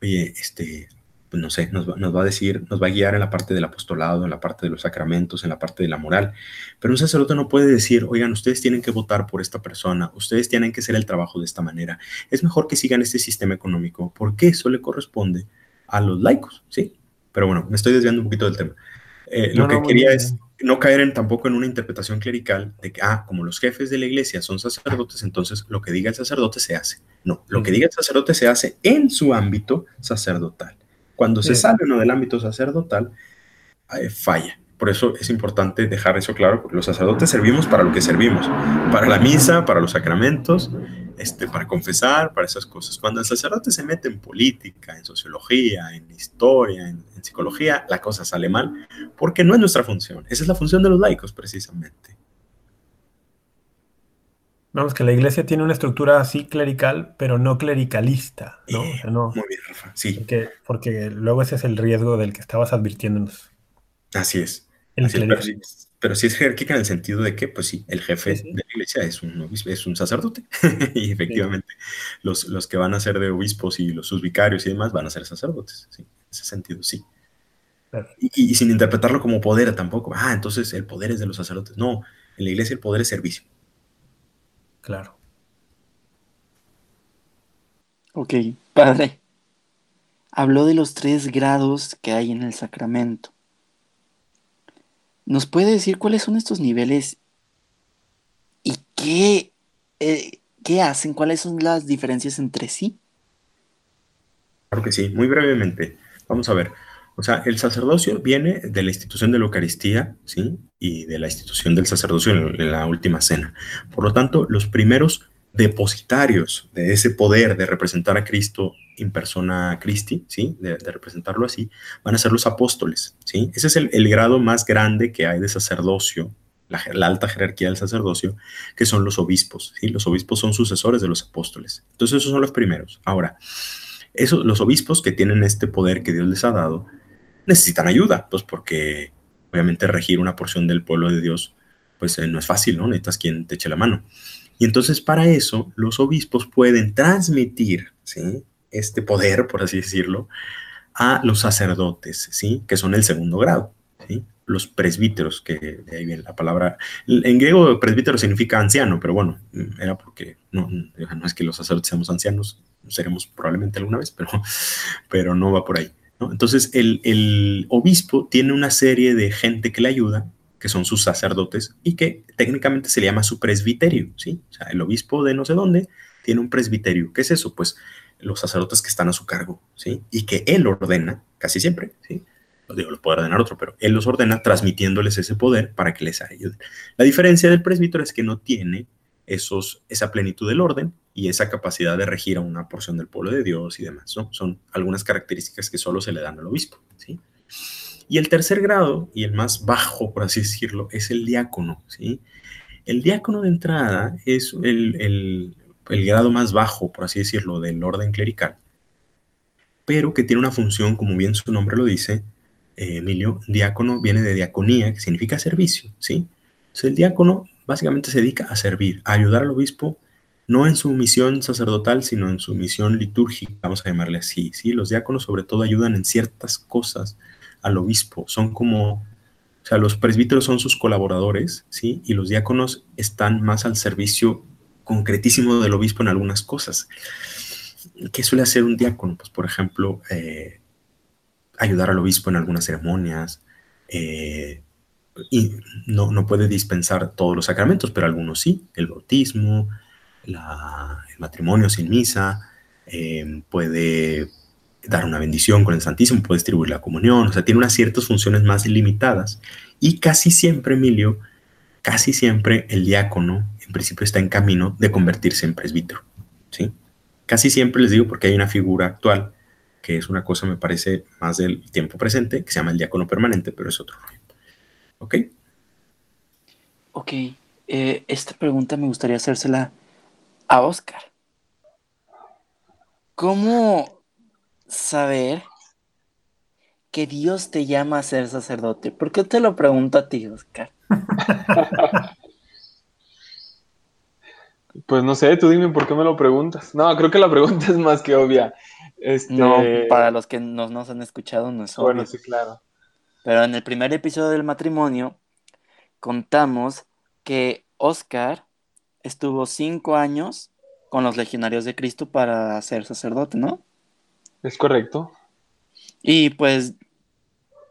oye, este, pues no sé, nos va, nos va, a decir, nos va a guiar en la parte del apostolado, en la parte de los sacramentos, en la parte de la moral. Pero un sacerdote no puede decir, oigan, ustedes tienen que votar por esta persona, ustedes tienen que hacer el trabajo de esta manera. Es mejor que sigan este sistema económico, porque eso le corresponde a los laicos, ¿sí? Pero bueno, me estoy desviando un poquito del tema. Eh, lo que quería es no caer en, tampoco en una interpretación clerical de que, ah, como los jefes de la iglesia son sacerdotes, entonces lo que diga el sacerdote se hace. No, lo que diga el sacerdote se hace en su ámbito sacerdotal. Cuando se sale uno del ámbito sacerdotal, eh, falla. Por eso es importante dejar eso claro, porque los sacerdotes servimos para lo que servimos, para la misa, para los sacramentos, este, para confesar, para esas cosas. Cuando el sacerdote se mete en política, en sociología, en historia, en, psicología, la cosa sale mal, porque no es nuestra función. Esa es la función de los laicos, precisamente. Vamos, que la iglesia tiene una estructura así clerical, pero no clericalista, ¿no? Eh, muy bien, Rafa, sí. Porque, porque luego ese es el riesgo del que estabas advirtiéndonos. Así es pero, sí, es jerárquica en el sentido de que, pues sí, el jefe de la iglesia es un, es un sacerdote. y efectivamente, los, los, que van a ser de obispos y los sus vicarios y demás van a ser sacerdotes. ¿sí? En ese sentido, sí. Y, sin interpretarlo como poder tampoco. Ah, entonces el poder es de los sacerdotes. No, en la iglesia el poder es servicio. Claro. Ok, padre. Habló de los tres grados que hay en el sacramento. ¿Nos puede decir cuáles son estos niveles y qué, eh, qué hacen? ¿Cuáles son las diferencias entre sí? Claro que sí, muy brevemente. Vamos a ver. O sea, el sacerdocio viene de la institución de la Eucaristía, ¿sí? Y de la institución del sacerdocio en la última cena. Por lo tanto, los primeros depositarios de ese poder de representar a Cristo en persona Christi, ¿sí? De, representarlo así, van a ser los apóstoles, ¿sí? Ese es el, grado más grande que hay de sacerdocio, la, alta jerarquía del sacerdocio, que son los obispos, ¿sí? Los obispos son sucesores de los apóstoles. Entonces esos son los primeros. Ahora, esos, los obispos que tienen este poder que Dios les ha dado, necesitan ayuda, pues porque obviamente regir una porción del pueblo de Dios, pues eh, no es fácil, ¿no? Necesitas quien te eche la mano. Y entonces para eso los obispos pueden transmitir este poder, por así decirlo, a los sacerdotes, ¿sí? que son el segundo grado. Los presbíteros, que de ahí viene la palabra. En griego, presbítero significa anciano, pero bueno, era porque no, no es que los sacerdotes seamos ancianos, seremos probablemente alguna vez, pero, pero no va por ahí. Entonces, el obispo tiene una serie de gente que le ayuda que son sus sacerdotes y que técnicamente se le llama su presbiterio, ¿sí? O sea, el obispo de no sé dónde tiene un presbiterio. ¿Qué es eso? Pues los sacerdotes que están a su cargo, ¿sí? Y que él ordena, casi siempre, ¿sí? Lo digo, lo puede ordenar otro, pero él los ordena transmitiéndoles ese poder para que les ayuden. La diferencia del presbítero es que no tiene esos, esa plenitud del orden y esa capacidad de regir a una porción del pueblo de Dios y demás, ¿no? Son algunas características que solo se le dan al obispo, ¿sí? Y el tercer grado, y el más bajo, por así decirlo, es el diácono. ¿sí? El diácono de entrada es el, grado más bajo, por así decirlo, del orden clerical, pero que tiene una función, como bien su nombre lo dice, eh, Emilio, diácono viene de diaconía, que significa servicio. ¿sí? Entonces el diácono básicamente se dedica a servir, a ayudar al obispo no en su misión sacerdotal, sino en su misión litúrgica, vamos a llamarle así, ¿sí? Los diáconos sobre todo ayudan en ciertas cosas al obispo, son como, o sea, los presbíteros son sus colaboradores, ¿sí? Y los diáconos están más al servicio concretísimo del obispo en algunas cosas. ¿Qué suele hacer un diácono? Pues, por ejemplo, eh, ayudar al obispo en algunas ceremonias, eh, y no, no, puede dispensar todos los sacramentos, pero algunos sí, el bautismo, el matrimonio sin misa, eh, puede dar una bendición con el Santísimo, puede distribuir la comunión, o sea, tiene unas ciertas funciones más limitadas. Y casi siempre, Emilio, casi siempre el diácono, en principio, está en camino de convertirse en presbítero, ¿sí? Casi siempre les digo porque hay una figura actual que es una cosa, me parece, más del tiempo presente, que se llama el diácono permanente, pero es otro rollo. ¿Ok? Ok. Eh, esta pregunta me gustaría hacérsela a Oscar. ¿Cómo saber que Dios te llama a ser sacerdote? ¿Por qué te lo pregunto a ti, Oscar? Pues no sé, tú dime por qué me lo preguntas. No, creo que la pregunta es más que obvia. Este... No, para los que no nos han escuchado no es obvio. Bueno, sí, claro. Pero en el primer episodio del matrimonio contamos que Oscar estuvo cinco años con los legionarios de Cristo para ser sacerdote, ¿no? Es correcto. Y pues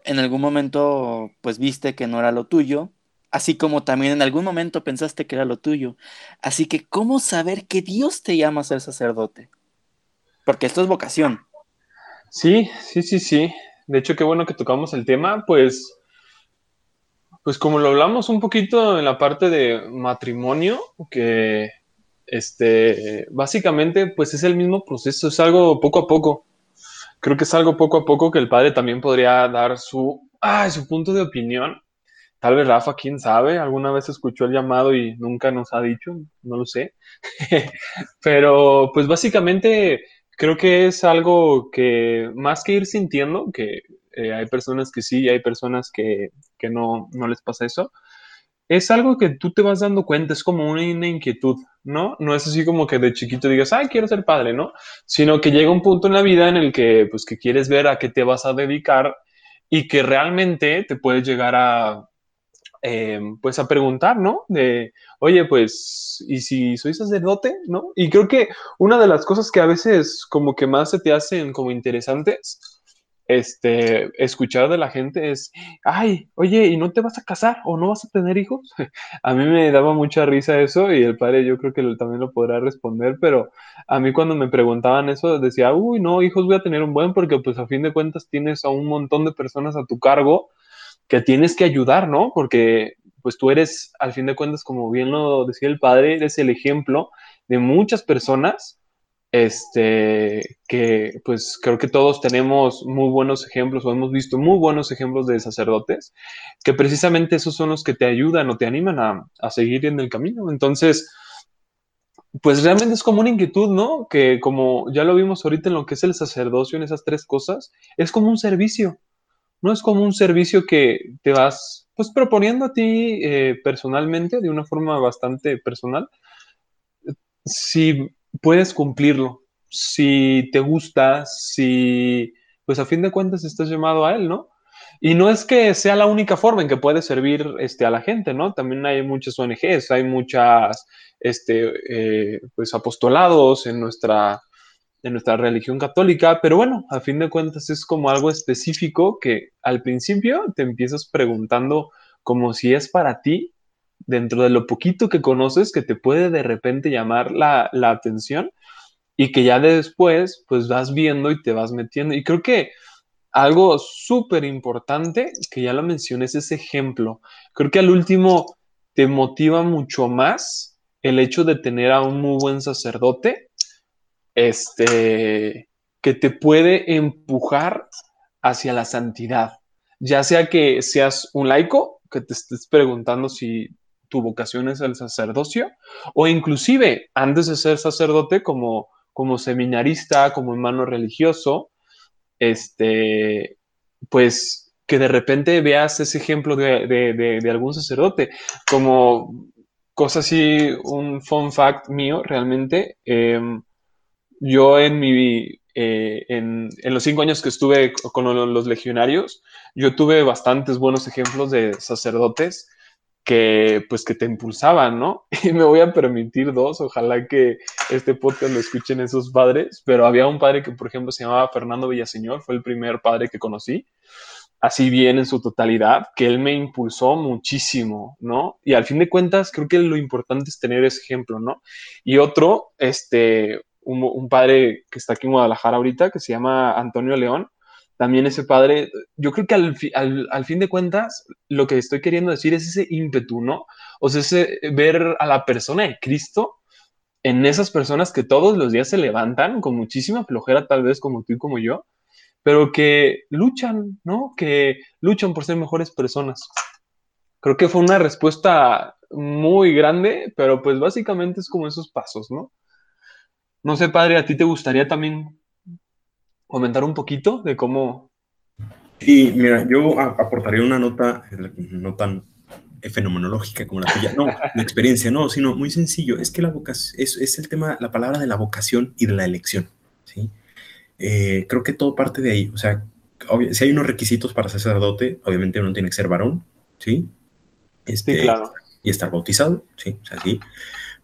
en algún momento pues viste que no era lo tuyo, así como también en algún momento pensaste que era lo tuyo. Así que, ¿cómo saber que Dios te llama a ser sacerdote? Porque esto es vocación. Sí, sí, sí, sí. De hecho, qué bueno que tocamos el tema, pues, pues como lo hablamos un poquito en la parte de matrimonio, que este, básicamente, pues es el mismo proceso, es algo poco a poco. Creo que es algo poco a poco que el padre también podría dar su, ah, su punto de opinión. Tal vez Rafa, quién sabe, alguna vez escuchó el llamado y nunca nos ha dicho, no lo sé. Pero pues básicamente creo que es algo que más que ir sintiendo, que eh, hay personas que sí y hay personas que, que no, no les pasa eso, es algo que tú te vas dando cuenta, es como una, inquietud, ¿no? No es así como que de chiquito digas, ay, quiero ser padre, ¿no? Sino que llega un punto en la vida en el que, pues, que quieres ver a qué te vas a dedicar y que realmente te puedes llegar a, eh, pues, a preguntar, ¿no? De, oye, pues, ¿y si soy sacerdote, no? Y creo que una de las cosas que a veces como que más se te hacen como interesantes este, escuchar de la gente es, ay, oye, ¿y no te vas a casar o no vas a tener hijos? a mí me daba mucha risa eso y el padre yo creo que también lo podrá responder, pero a mí cuando me preguntaban eso decía, uy, no, hijos voy a tener un buen porque pues a fin de cuentas tienes a un montón de personas a tu cargo que tienes que ayudar, ¿no? Porque pues tú eres, al fin de cuentas, como bien lo decía el padre, eres el ejemplo de muchas personas este, que pues creo que todos tenemos muy buenos ejemplos o hemos visto muy buenos ejemplos de sacerdotes, que precisamente esos son los que te ayudan o te animan a, seguir en el camino. Entonces, pues realmente es como una inquietud, ¿no? Que como ya lo vimos ahorita en lo que es el sacerdocio, en esas tres cosas, es como un servicio, ¿no? Es como un servicio que te vas pues proponiendo a ti eh, personalmente, de una forma bastante personal. Si puedes cumplirlo. Si te gusta, si, pues a fin de cuentas estás llamado a él, ¿no? Y no es que sea la única forma en que puedes servir este, a la gente, ¿no? También hay muchas ONGs, hay muchas, este, eh, pues, apostolados en nuestra, en nuestra religión católica, pero bueno, a fin de cuentas es como algo específico que al principio te empiezas preguntando como si es para ti dentro de lo poquito que conoces que te puede de repente llamar la, atención y que ya después pues vas viendo y te vas metiendo. Y creo que algo súper importante, que ya lo mencioné, es ese ejemplo. Creo que al último te motiva mucho más el hecho de tener a un muy buen sacerdote, este, que te puede empujar hacia la santidad. Ya sea que seas un laico, que te estés preguntando si tu vocación es el sacerdocio, o inclusive antes de ser sacerdote como, como seminarista, como hermano religioso, este, pues que de repente veas ese ejemplo de, algún sacerdote, como cosa así, un fun fact mío realmente. Em, yo en mi, eh, en, en, los cinco años que estuve con los legionarios, yo tuve bastantes buenos ejemplos de sacerdotes que pues que te impulsaban, ¿no? Y me voy a permitir dos, ojalá que este podcast lo escuchen esos padres, pero había un padre que por ejemplo se llamaba Fernando Villaseñor, fue el primer padre que conocí, así bien en su totalidad, que él me impulsó muchísimo, ¿no? Y al fin de cuentas creo que lo importante es tener ese ejemplo, ¿no? Y otro, este, un, un padre que está aquí en Guadalajara ahorita, que se llama Antonio León, también ese padre, yo creo que al, al, fin de cuentas, lo que estoy queriendo decir es ese ímpetu, ¿no? O sea, ese ver a la persona de Cristo en esas personas que todos los días se levantan con muchísima flojera, tal vez como tú y como yo, pero que luchan, ¿no? Que luchan por ser mejores personas. Creo que fue una respuesta muy grande, pero pues básicamente es como esos pasos, ¿no? No sé, padre, ¿a ti te gustaría también comentar un poquito de cómo... Sí, mira, yo aportaría una nota no tan fenomenológica como la tuya, no, de experiencia, no, sino muy sencillo, es que la vocación, es, es, el tema, la palabra de la vocación y de la elección, ¿sí? Eh, creo que todo parte de ahí, o sea, si hay unos requisitos para sacerdote, obviamente uno tiene que ser varón, ¿sí? Este, sí, claro. Y estar bautizado, sí, o sea, sí,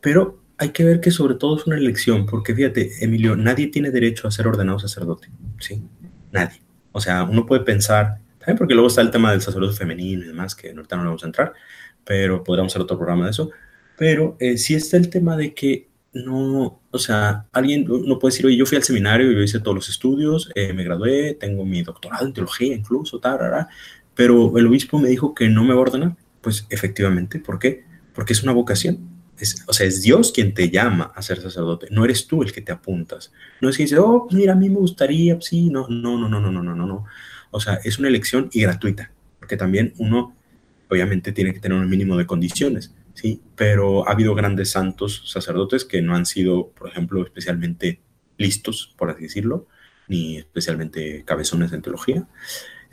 pero hay que ver que sobre todo es una elección, porque fíjate, Emilio, nadie tiene derecho a ser ordenado sacerdote, ¿sí? Nadie. O sea, uno puede pensar, también porque luego está el tema del sacerdote femenino y demás, que ahorita no vamos a entrar, pero podríamos hacer otro programa de eso, pero eh, sí está el tema de que no, o sea, alguien no puede decir, oye, yo fui al seminario, yo hice todos los estudios, eh, me gradué, tengo mi doctorado en teología incluso, tal, pero el obispo me dijo que no me va a ordenar. Pues efectivamente, ¿por qué? Porque es una vocación o sea, es Dios quien te llama a ser sacerdote, no eres tú el que te apuntas. No es que dices, oh, pues mira, a mí me gustaría, sí, no, no, no, no, no, no, no, no. O sea, es una elección y gratuita, porque también uno, obviamente, tiene que tener un mínimo de condiciones, ¿sí? Pero ha habido grandes santos sacerdotes que no han sido, por ejemplo, especialmente listos, por así decirlo, ni especialmente cabezones en teología,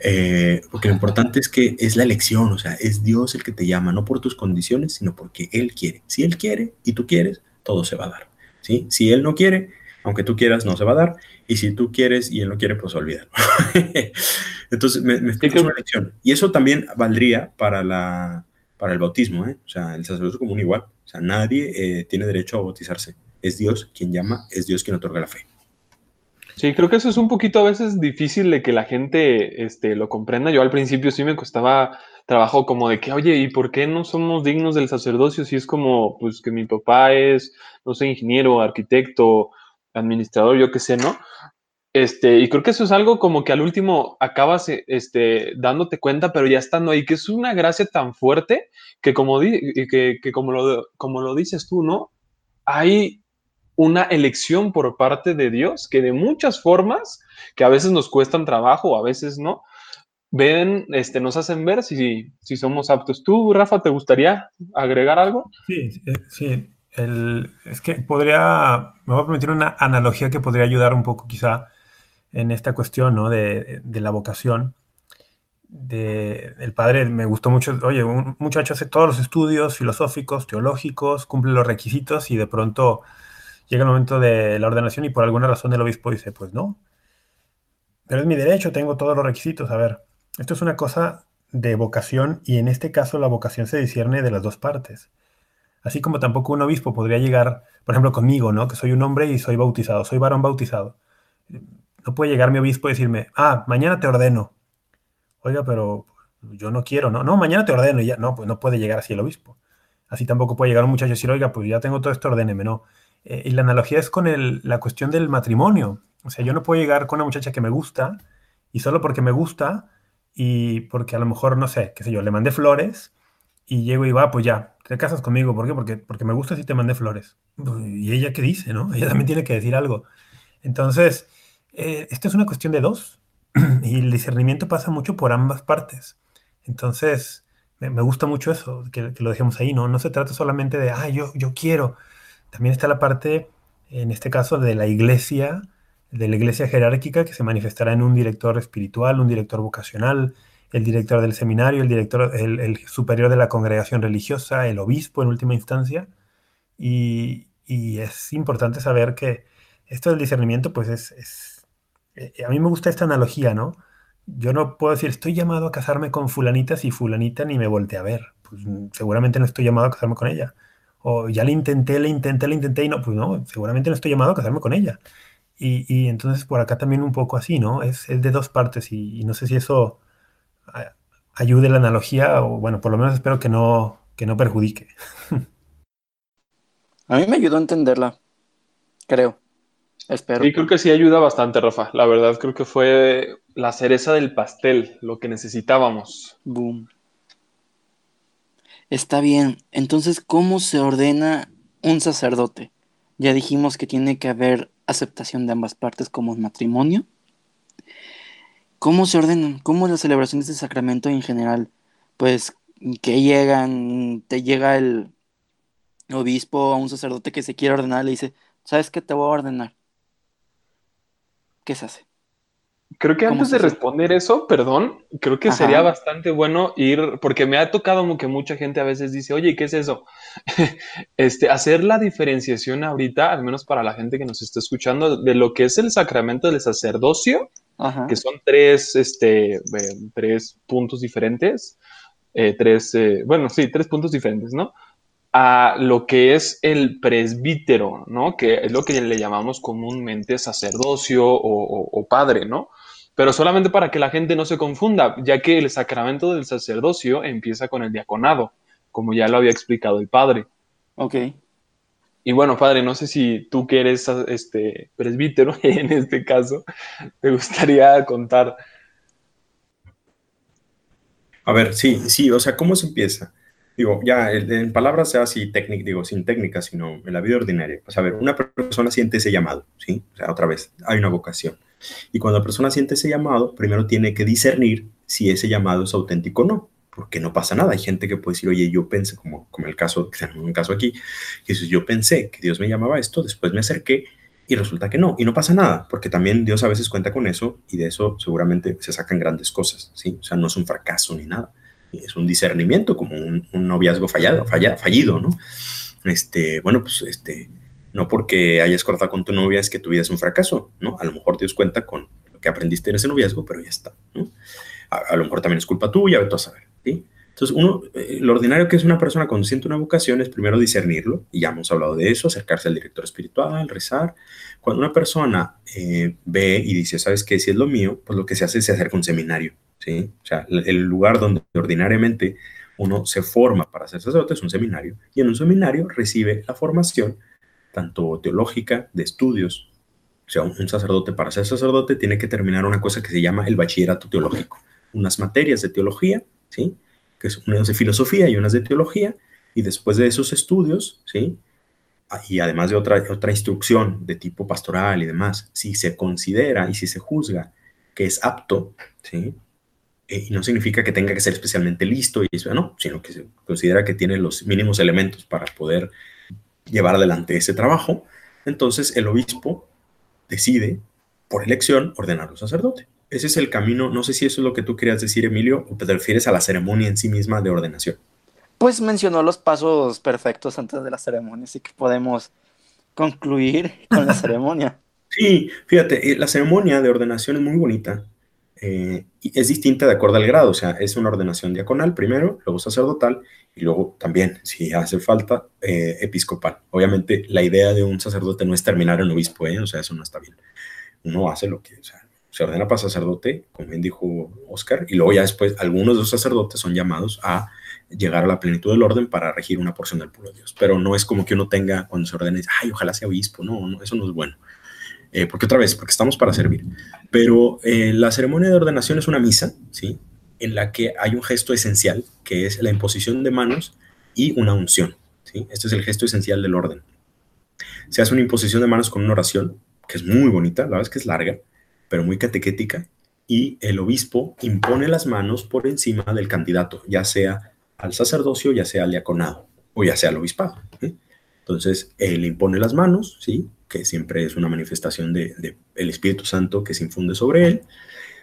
eh, porque lo importante es que es la elección, o sea, es Dios el que te llama, no por tus condiciones, sino porque Él quiere. Si Él quiere y tú quieres, todo se va a dar. ¿sí? Si Él no quiere, aunque tú quieras, no se va a dar. Y si tú quieres y Él no quiere, pues olvídalo. Entonces, me, me es una elección. Y eso también valdría para, la, para el bautismo, ¿eh? o sea, el sacerdote común igual. O sea, nadie eh, tiene derecho a bautizarse. Es Dios quien llama, es Dios quien otorga la fe. Sí, creo que eso es un poquito a veces difícil de que la gente este, lo comprenda. Yo al principio sí me costaba trabajo como de que, oye, ¿y por qué no somos dignos del sacerdocio si es como, pues, que mi papá es, no sé, ingeniero, arquitecto, administrador, yo qué sé, ¿no? Este, y creo que eso es algo como que al último acabas este, dándote cuenta, pero ya estando ahí, que es una gracia tan fuerte que como, que, que como, lo, como lo dices tú, ¿no? Hay una elección por parte de Dios que de muchas formas, que a veces nos cuestan trabajo, a veces no, ven, este, nos hacen ver si, si somos aptos. ¿Tú, Rafa, te gustaría agregar algo? Sí, sí. es que podría, me voy a permitir una analogía que podría ayudar un poco quizá en esta cuestión ¿no? de, de la vocación. De, el padre me gustó mucho, oye, un muchacho hace todos los estudios filosóficos, teológicos, cumple los requisitos y de pronto llega el momento de la ordenación y por alguna razón el obispo dice, pues no. Pero es mi derecho, tengo todos los requisitos. A ver, esto es una cosa de vocación y en este caso la vocación se discierne de las dos partes. Así como tampoco un obispo podría llegar, por ejemplo, conmigo, ¿no? Que soy un hombre y soy bautizado, soy varón bautizado. No puede llegar mi obispo y decirme, ah, mañana te ordeno. Oiga, pero yo no quiero, ¿no? No, mañana te ordeno y ya. No, pues no puede llegar así el obispo. Así tampoco puede llegar un muchacho y decir, oiga, pues ya tengo todo esto, ordéneme. No, eh, y la analogía es con la cuestión del matrimonio. O sea, yo no puedo llegar con una muchacha que me gusta y solo porque me gusta y porque a lo mejor, no sé, qué sé yo, le mandé flores y llego y va, pues ya, te casas conmigo. ¿Por qué? Porque, porque me gusta si te mandé flores. ¿Y ella qué dice, no? Ella también tiene que decir algo. Entonces, eh, esto es una cuestión de dos y el discernimiento pasa mucho por ambas partes. Entonces, me, gusta mucho eso, que, lo dejemos ahí, ¿no? No se trata solamente de, ah, yo, yo quiero, también está la parte, en este caso, de la iglesia, de la iglesia jerárquica que se manifestará en un director espiritual, un director vocacional, el director del seminario, el director, el, superior de la congregación religiosa, el obispo en última instancia. Y, es importante saber que esto del discernimiento, pues es, eh, a mí me gusta esta analogía, ¿no? Yo no puedo decir, estoy llamado a casarme con fulanita si fulanita ni me voltea a ver. Pues seguramente no estoy llamado a casarme con ella. O ya le intenté, le intenté, le intenté y no, pues no, seguramente no estoy llamado a casarme con ella. Y, entonces por acá también un poco así, ¿no? Es, de dos partes y, no sé si eso ayude la analogía o bueno, por lo menos espero que no, que no perjudique. A mí me ayudó a entenderla, creo. Espero. Y creo que sí ayuda bastante, Rafa. La verdad creo que fue la cereza del pastel, lo que necesitábamos. Boom. Está bien. Entonces, ¿cómo se ordena un sacerdote? Ya dijimos que tiene que haber aceptación de ambas partes como un matrimonio. ¿Cómo se ordenan? ¿Cómo las celebraciones de sacramento en general? Pues que llegan, te llega el obispo a un sacerdote que se quiere ordenar, le dice, ¿sabes qué te voy a ordenar? ¿Qué se hace? Creo que antes de responder eso, perdón, creo que sería bastante bueno ir, porque me ha tocado como que mucha gente a veces dice, oye, ¿qué es eso? este, hacer la diferenciación ahorita, al menos para la gente que nos está escuchando, de lo que es el sacramento del sacerdocio, que son tres, este, eh, tres puntos diferentes, eh, tres, eh, bueno, sí, tres puntos diferentes, ¿no? a lo que es el presbítero, ¿no? Que es lo que le llamamos comúnmente sacerdocio o, padre, ¿no? Pero solamente para que la gente no se confunda, ya que el sacramento del sacerdocio empieza con el diaconado, como ya lo había explicado el padre. Ok. Y bueno, padre, no sé si tú que eres este, presbítero en este caso, te gustaría contar. A ver, sí, sí, o sea, ¿cómo se empieza? digo, ya en palabras sea así técnica, digo, sin técnica, sino en la vida ordinaria. Pues a ver, una persona siente ese llamado, ¿sí? O sea, otra vez, hay una vocación. Y cuando la persona siente ese llamado, primero tiene que discernir si ese llamado es auténtico o no, porque no pasa nada. Hay gente que puede decir, oye, yo pensé, como, como el caso, un caso aquí, dices, yo pensé que Dios me llamaba esto, después me acerqué y resulta que no, y no pasa nada, porque también Dios a veces cuenta con eso y de eso seguramente se sacan grandes cosas, ¿sí? O sea, no es un fracaso ni nada es un discernimiento, como un, noviazgo fallado, fallido, ¿no? Este, bueno, pues este, no porque hayas cortado con tu novia es que tu vida es un fracaso, ¿no? A lo mejor Dios cuenta con lo que aprendiste en ese noviazgo, pero ya está, ¿no? A, lo mejor también es culpa tuya, vete a saber, ¿sí? Entonces, uno, eh, lo ordinario que es una persona cuando siente una vocación es primero discernirlo, y ya hemos hablado de eso, acercarse al director espiritual, rezar. Cuando una persona eh, ve y dice, ¿sabes qué? Si es lo mío, pues lo que se hace es se acerca un seminario, ¿sí? O sea, el lugar donde ordinariamente uno se forma para ser sacerdote es un seminario, y en un seminario recibe la formación tanto teológica, de estudios. O sea, un sacerdote para ser sacerdote tiene que terminar una cosa que se llama el bachillerato teológico, unas materias de teología, ¿sí? Que son unas de filosofía y unas de teología, y después de esos estudios, ¿sí? y además de otra, otra instrucción de tipo pastoral y demás, si se considera y si se juzga que es apto, ¿sí? Eh, y no significa que tenga que ser especialmente listo, y no, sino que se considera que tiene los mínimos elementos para poder llevar adelante ese trabajo, entonces el obispo decide, por elección, ordenarlo sacerdote. Ese es el camino, no sé si eso es lo que tú querías decir, Emilio, o te refieres a la ceremonia en sí misma de ordenación. Pues mencionó los pasos perfectos antes de la ceremonia, así que podemos concluir con la ceremonia. Sí, fíjate, eh, la ceremonia de ordenación es muy bonita. Eh, es distinta de acuerdo al grado, o sea, es una ordenación diaconal primero, luego sacerdotal y luego también, si hace falta, eh, episcopal. Obviamente, la idea de un sacerdote no es terminar en obispo, ¿eh? o sea, eso no está bien. Uno hace lo que, o sea, se ordena para sacerdote, como bien dijo Oscar, y luego ya después algunos de los sacerdotes son llamados a llegar a la plenitud del orden para regir una porción del pueblo de Dios. Pero no es como que uno tenga, cuando se ordene, ay, ojalá sea obispo, no, no eso no es bueno. Eh, porque otra vez, porque estamos para servir. Pero eh, la ceremonia de ordenación es una misa, ¿sí? En la que hay un gesto esencial, que es la imposición de manos y una unción, ¿sí? Este es el gesto esencial del orden. Se hace una imposición de manos con una oración, que es muy bonita, la verdad es que es larga, pero muy catequética, y el obispo impone las manos por encima del candidato, ya sea al sacerdocio, ya sea al diaconado, o ya sea al obispado. Entonces, él impone las manos, ¿sí? que siempre es una manifestación del de, Espíritu Santo que se infunde sobre él.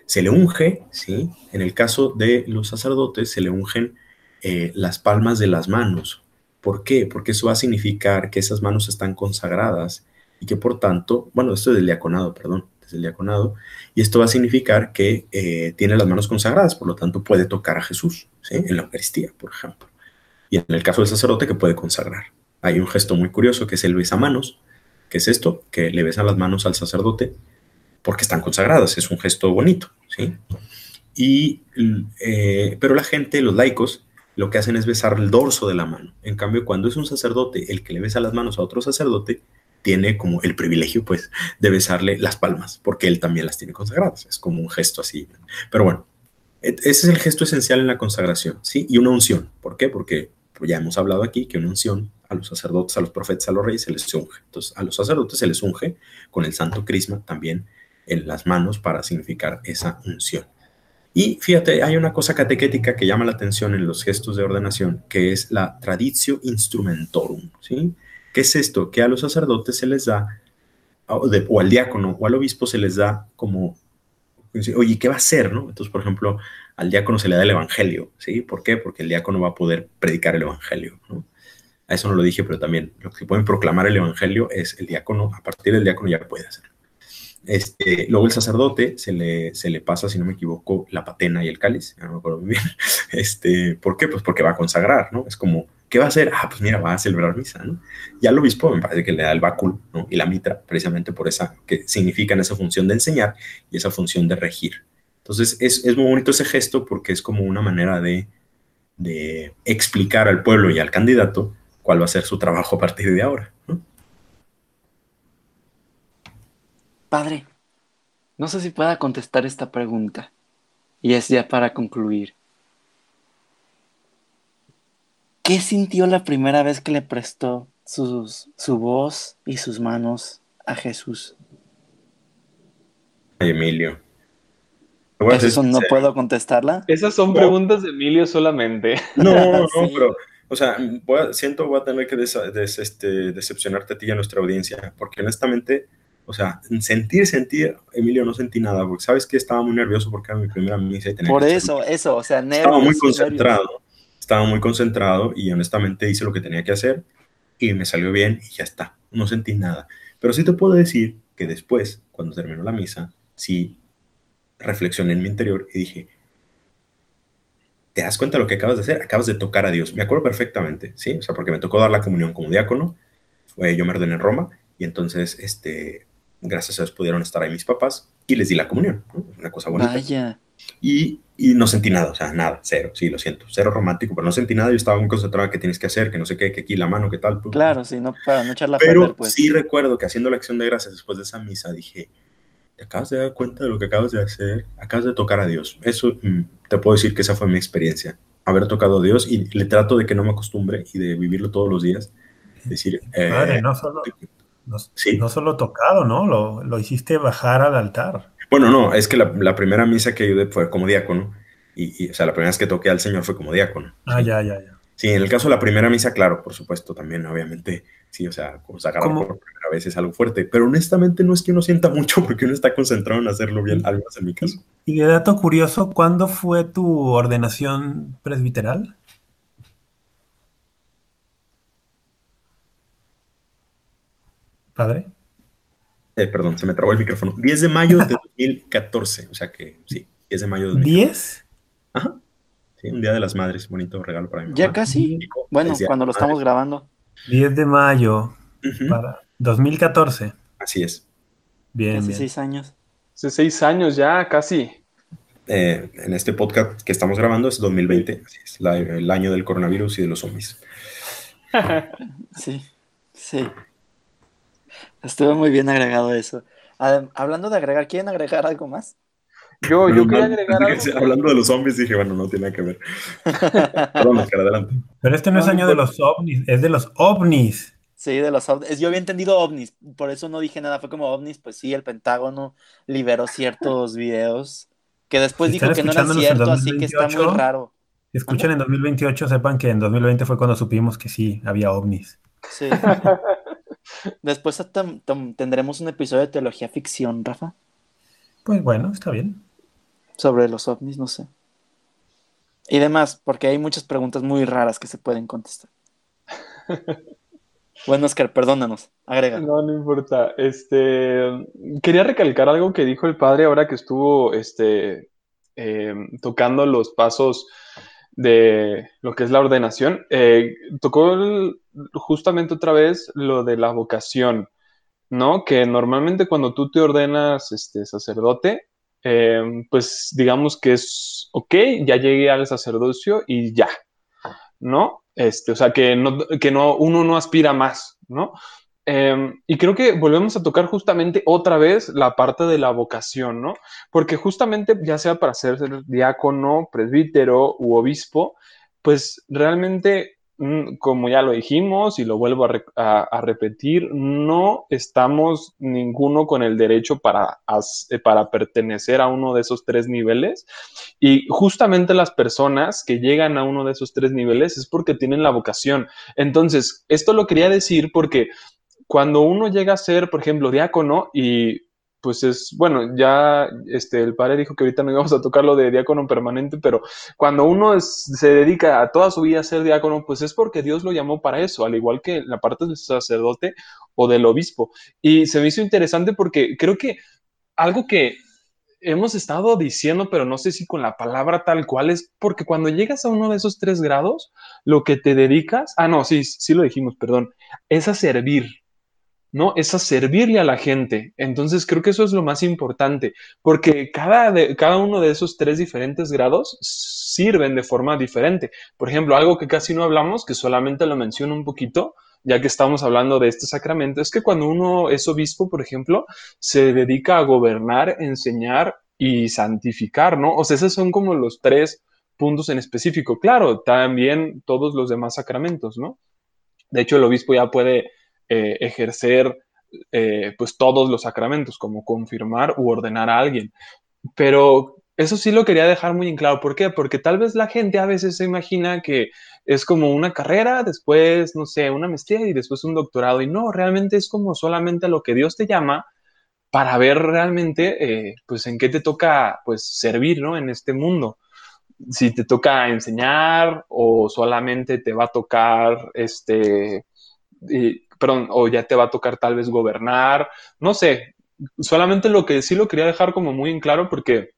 Se le unge, ¿sí? En el caso de los sacerdotes, se le ungen eh, las palmas de las manos. ¿Por qué? Porque eso va a significar que esas manos están consagradas y que por tanto, bueno, esto es del diaconado, perdón, desde el diaconado, y esto va a significar que eh, tiene las manos consagradas, por lo tanto puede tocar a Jesús, ¿sí? En la Eucaristía, por ejemplo. Y en el caso del sacerdote que puede consagrar. Hay un gesto muy curioso que es el besamanos, que es esto, que le besan las manos al sacerdote porque están consagradas, es un gesto bonito, ¿sí? Y, eh, pero la gente, los laicos, lo que hacen es besar el dorso de la mano. En cambio, cuando es un sacerdote el que le besa las manos a otro sacerdote, tiene como el privilegio, pues, de besarle las palmas, porque él también las tiene consagradas. Es como un gesto así. Pero bueno, e, ese es el gesto esencial en la consagración, ¿sí? Y una unción. ¿Por qué? Porque ya hemos hablado aquí que una unción a los sacerdotes, a los profetas, a los reyes se les unge. Entonces, a los sacerdotes se les unge con el santo crisma también en las manos para significar esa unción. Y fíjate, hay una cosa catequética que llama la atención en los gestos de ordenación, que es la traditio instrumentorum, ¿sí? ¿Qué es esto? Que a los sacerdotes se les da, o, al diácono o al obispo se les da como, oye, ¿qué va a hacer? No? Entonces, por ejemplo, al diácono se le da el evangelio, ¿sí? ¿Por qué? Porque el diácono va a poder predicar el evangelio, ¿no? A eso no lo dije, pero también lo que pueden proclamar el evangelio es el diácono, a partir del diácono ya puede hacerlo. Este, luego el sacerdote se le, se le pasa, si no me equivoco, la patena y el cáliz, no me acuerdo muy bien. Este, ¿Por qué? Pues porque va a consagrar, ¿no? Es como, ¿qué va a hacer? Ah, pues mira, va a celebrar misa, ¿no? Ya el obispo me parece que le da el báculo ¿no? y la mitra, precisamente por esa, que significan esa función de enseñar y esa función de regir. Entonces, es, es muy bonito ese gesto porque es como una manera de, de explicar al pueblo y al candidato cuál va a ser su trabajo a partir de ahora, ¿no? Padre, no sé si pueda contestar esta pregunta. Y es ya para concluir. ¿Qué sintió la primera vez que le prestó sus, su voz y sus manos a Jesús? Emilio. ¿Eso no puedo contestarla? Esas son preguntas de Emilio solamente. No, no, pero, o sea, siento voy a tener que este, decepcionarte a ti y a nuestra audiencia, porque honestamente o sea, sentir, sentir, Emilio, no sentí nada, porque sabes que estaba muy nervioso porque era mi primera misa y tenía Por eso, eso, o sea, nervios, Estaba muy concentrado, estaba muy concentrado y honestamente hice lo que tenía que hacer y me salió bien y ya está, no sentí nada. Pero sí te puedo decir que después, cuando terminó la misa, sí reflexioné en mi interior y dije, ¿te das cuenta de lo que acabas de hacer? Acabas de tocar a Dios. Me acuerdo perfectamente, ¿sí? O sea, porque me tocó dar la comunión como diácono, yo me ordené en Roma y entonces, este, gracias a Dios pudieron estar ahí mis papás y les di la comunión, una cosa bonita. Vaya. Y, y, no sentí nada, o sea, nada, cero, sí, lo siento, cero romántico, pero no sentí nada, yo estaba muy concentrado en qué tienes que hacer, que no sé qué, que aquí la mano, qué tal. Claro, sí, no, para no echar la Pero pues. sí recuerdo que haciendo la acción de gracias después de esa misa dije, ¿te acabas de dar cuenta de lo que acabas de hacer? Acabas de tocar a Dios. Eso mm, te puedo decir que esa fue mi experiencia, haber tocado a Dios y le trato de que no me acostumbre y de vivirlo todos los días. Decir, eh, no solo no, sí. no solo tocado, ¿no? Lo, lo, hiciste bajar al altar. Bueno, no, es que la, la primera misa que ayudé fue como diácono. Y, y, o sea, la primera vez que toqué al Señor fue como diácono. Ah, ya, ya, ya. Sí, en el caso de la primera misa, claro, por supuesto, también, obviamente, sí, o sea, sacar por primera vez es algo fuerte, pero honestamente no es que uno sienta mucho porque uno está concentrado en hacerlo bien, al menos en mi caso. Y de dato curioso, ¿cuándo fue tu ordenación presbiteral? Padre. Eh, perdón, se me trabó el micrófono. 10 de mayo de 2014, o sea que sí, 10 de mayo de 2014. ¿10? Ajá. Sí, un día de las madres, bonito regalo para mí. Ya casi. Bueno, cuando lo estamos grabando. 10 de mayo para 2014. Así es. Bien. Hace bien. seis años. Hace seis años ya, casi. Eh, en este podcast que estamos grabando es 2020, así es, la, el año del coronavirus y de los zombies. sí, sí. Estuvo muy bien agregado eso. hablando de agregar, ¿quieren agregar algo más? Yo, yo quería agregar algo. Hablando de los zombies, dije, bueno, no tiene nada que ver. Perdón, Oscar, adelante. Pero este no es año de los ovnis, es de los ovnis. Sí, de los ovnis. Yo había entendido ovnis, por eso no dije nada. Fue como ovnis, pues sí, el Pentágono liberó ciertos videos que después dijo que no era cierto, así que está muy raro. Si escuchan en 2028, sepan que en 2020 fue cuando supimos que sí, había ovnis. Sí. Después tendremos un episodio de teología ficción, Rafa. Pues bueno, está bien. sobre los ovnis, no sé. Y demás, porque hay muchas preguntas muy raras que se pueden contestar. bueno, Oscar, perdónanos, agrega. No, no importa. Este, quería recalcar algo que dijo el padre ahora que estuvo este, eh, tocando los pasos de lo que es la ordenación. Eh, tocó justamente otra vez lo de la vocación, ¿no? Que normalmente cuando tú te ordenas este, sacerdote, eh, pues digamos que es, ok, ya llegué al sacerdocio y ya, ¿no? Este, o sea, que, no, que no, uno no aspira más, ¿no? Em, y creo que volvemos a tocar justamente otra vez la parte de la vocación, ¿no? Porque justamente ya sea para ser diácono, presbítero u obispo, pues realmente Mm, como ya lo dijimos y lo vuelvo a, repetir, no estamos ninguno con el derecho para, eh, para pertenecer a uno de esos tres niveles. Y justamente las personas que llegan a uno de esos tres niveles es porque tienen la vocación. Entonces, esto lo quería decir porque cuando uno llega a ser, por ejemplo, diácono y pues es, bueno, ya este, el padre dijo que ahorita no íbamos a tocar lo de diácono permanente, pero cuando uno se dedica a toda su vida a ser diácono, pues es porque Dios lo llamó para eso, al igual que la parte del sacerdote o del obispo. Y se me hizo interesante porque creo que algo que hemos estado diciendo, pero no sé si con la palabra tal cual es, porque cuando llegas a uno de esos tres grados, lo que te dedicas, ah, no, sí, sí lo dijimos, perdón, es a servir ¿no? Es a servirle a la gente. Entonces creo que eso es lo más importante, porque cada, cada uno de esos tres diferentes grados sirven de forma diferente. Por ejemplo, algo que casi no hablamos, que solamente lo menciono un poquito, ya que estamos hablando de este sacramento, es que cuando uno es obispo, por ejemplo, se dedica a gobernar, enseñar y santificar, ¿no? O sea, esos son como los tres puntos en específico. Claro, también todos los demás sacramentos, ¿no? De hecho, el obispo ya puede eh, ejercer eh, pues todos los sacramentos, como confirmar u ordenar a alguien. Pero eso sí lo quería dejar muy en claro. ¿Por qué? Porque tal vez la gente a veces se imagina que es como una carrera, después, no sé, una maestría y después un doctorado. Y no, realmente es como solamente lo que Dios te llama para ver realmente, eh, pues, en qué te toca, pues, servir, ¿no? En este mundo. Si te toca enseñar o solamente te va a tocar, este, perdón, o ya te va a tocar tal vez gobernar, no sé, solamente lo que sí lo quería dejar como muy en claro porque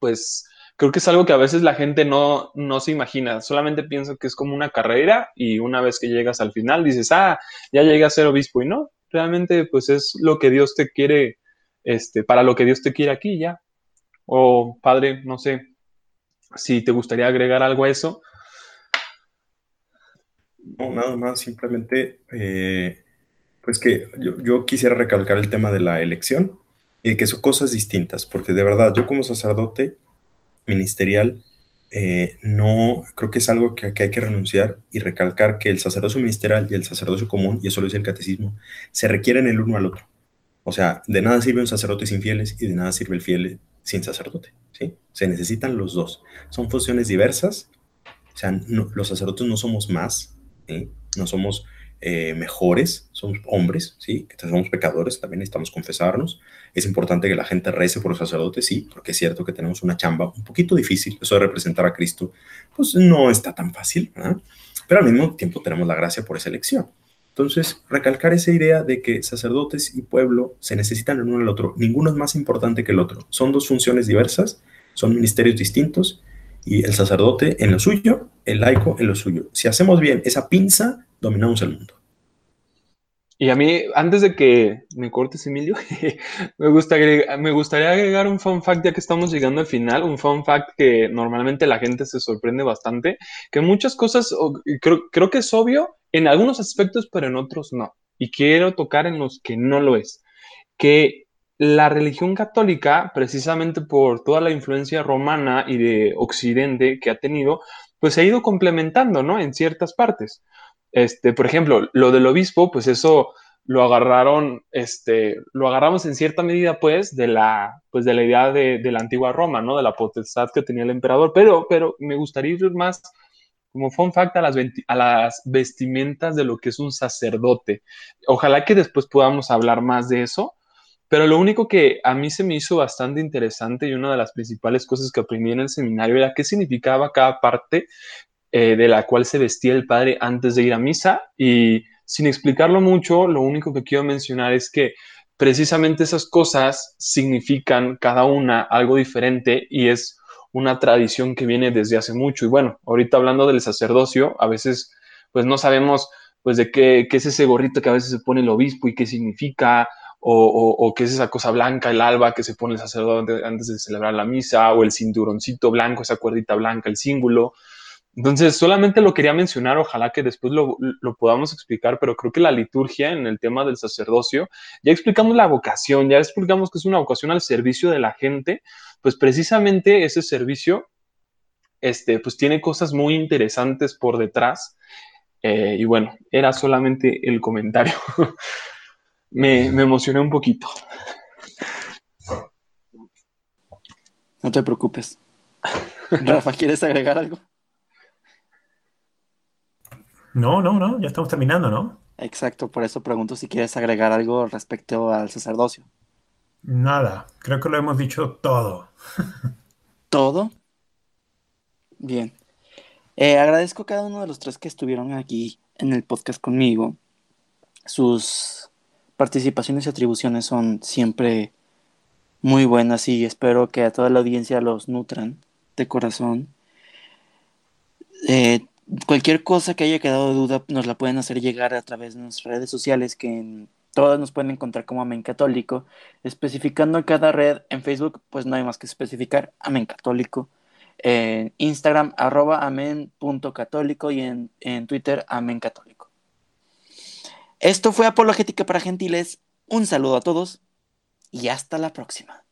pues creo que es algo que a veces la gente no, no se imagina, solamente piensa que es como una carrera y una vez que llegas al final dices, ah, ya llegué a ser obispo y no, realmente pues es lo que Dios te quiere, este, para lo que Dios te quiere aquí ya. O padre, no sé si te gustaría agregar algo a eso. No, nada más, simplemente, eh, pues que yo, quisiera recalcar el tema de la elección y que son cosas distintas, porque de verdad, yo como sacerdote ministerial, eh, no creo que es algo que, hay que renunciar y recalcar que el sacerdocio ministerial y el sacerdocio común, y eso lo dice el catecismo, se requieren el uno al otro. O sea, de nada sirve un sacerdote sin fieles y de nada sirve el fiel sin sacerdote. ¿sí? Se necesitan los dos. Son funciones diversas. O sea, los sacerdotes no somos más, no somos eh, mejores, somos hombres, ¿sí? Somos pecadores, también necesitamos confesarnos. Es importante que la gente rece por los sacerdotes, sí, porque es cierto que tenemos una chamba un poquito difícil. Eso de representar a Cristo, pues no está tan fácil, Pero al mismo tiempo tenemos la gracia por esa elección. Entonces, recalcar esa idea de que sacerdotes y pueblo se necesitan el uno al otro. Ninguno es más importante que el otro. Son dos funciones diversas, son ministerios distintos y el sacerdote en lo suyo, el laico en lo suyo. Si hacemos bien esa pinza, dominamos el mundo. Y a mí, antes de que me cortes, Emilio, me, me gustaría agregar un fun fact ya que estamos llegando al final, un fun fact que normalmente la gente se sorprende bastante, que muchas cosas, creo, creo que es obvio en algunos aspectos, pero en otros no. Y quiero tocar en los que no lo es. Que la religión católica, precisamente por toda la influencia romana y de Occidente que ha tenido, pues se ha ido complementando, ¿no? En ciertas partes. Este, por ejemplo, lo del obispo, pues eso lo agarraron, este, lo agarramos en cierta medida, pues, de la, pues, de la idea de, la antigua Roma, ¿no? De la potestad que tenía el emperador. Pero, pero me gustaría ir más como fun fact a las, a las vestimentas de lo que es un sacerdote. Ojalá que después podamos hablar más de eso Pero lo único que a mí se me hizo bastante interesante y una de las principales cosas que aprendí en el seminario era qué significaba cada parte eh, de la cual se vestía el padre antes de ir a misa. Y sin explicarlo mucho, lo único que quiero mencionar es que precisamente esas cosas significan cada una algo diferente y es una tradición que viene desde hace mucho. Y bueno, ahorita hablando del sacerdocio, a veces pues no sabemos pues de qué, qué es ese gorrito que a veces se pone el obispo y qué significa, o, qué es esa cosa blanca, el alba que se pone el sacerdote antes de celebrar la misa, o el cinturoncito blanco, esa cuerdita blanca, el símbolo. Entonces, solamente lo quería mencionar, ojalá que después lo, lo, podamos explicar, pero creo que la liturgia en el tema del sacerdocio, ya explicamos la vocación, ya explicamos que es una vocación al servicio de la gente, pues precisamente ese servicio, este, pues tiene cosas muy interesantes por detrás. Eh, y bueno, era solamente el comentario. me, me emocioné un poquito. No te preocupes. Rafa, ¿quieres agregar algo? No, no, no, ya estamos terminando, ¿no? Exacto, por eso pregunto si quieres agregar algo respecto al sacerdocio. Nada, creo que lo hemos dicho todo. ¿Todo? Bien. Eh, agradezco a cada uno de los tres que estuvieron aquí en el podcast conmigo. Sus participaciones y atribuciones son siempre muy buenas y espero que a toda la audiencia los nutran de corazón. Eh, cualquier cosa que haya quedado de duda nos la pueden hacer llegar a través de nuestras redes sociales que en todas nos pueden encontrar como Amén Católico, especificando cada red en Facebook, pues no hay más que especificar Amén Católico, en Instagram arroba amén.católico y en, en Twitter Amén Católico. Esto fue Apologética para Gentiles, un saludo a todos y hasta la próxima.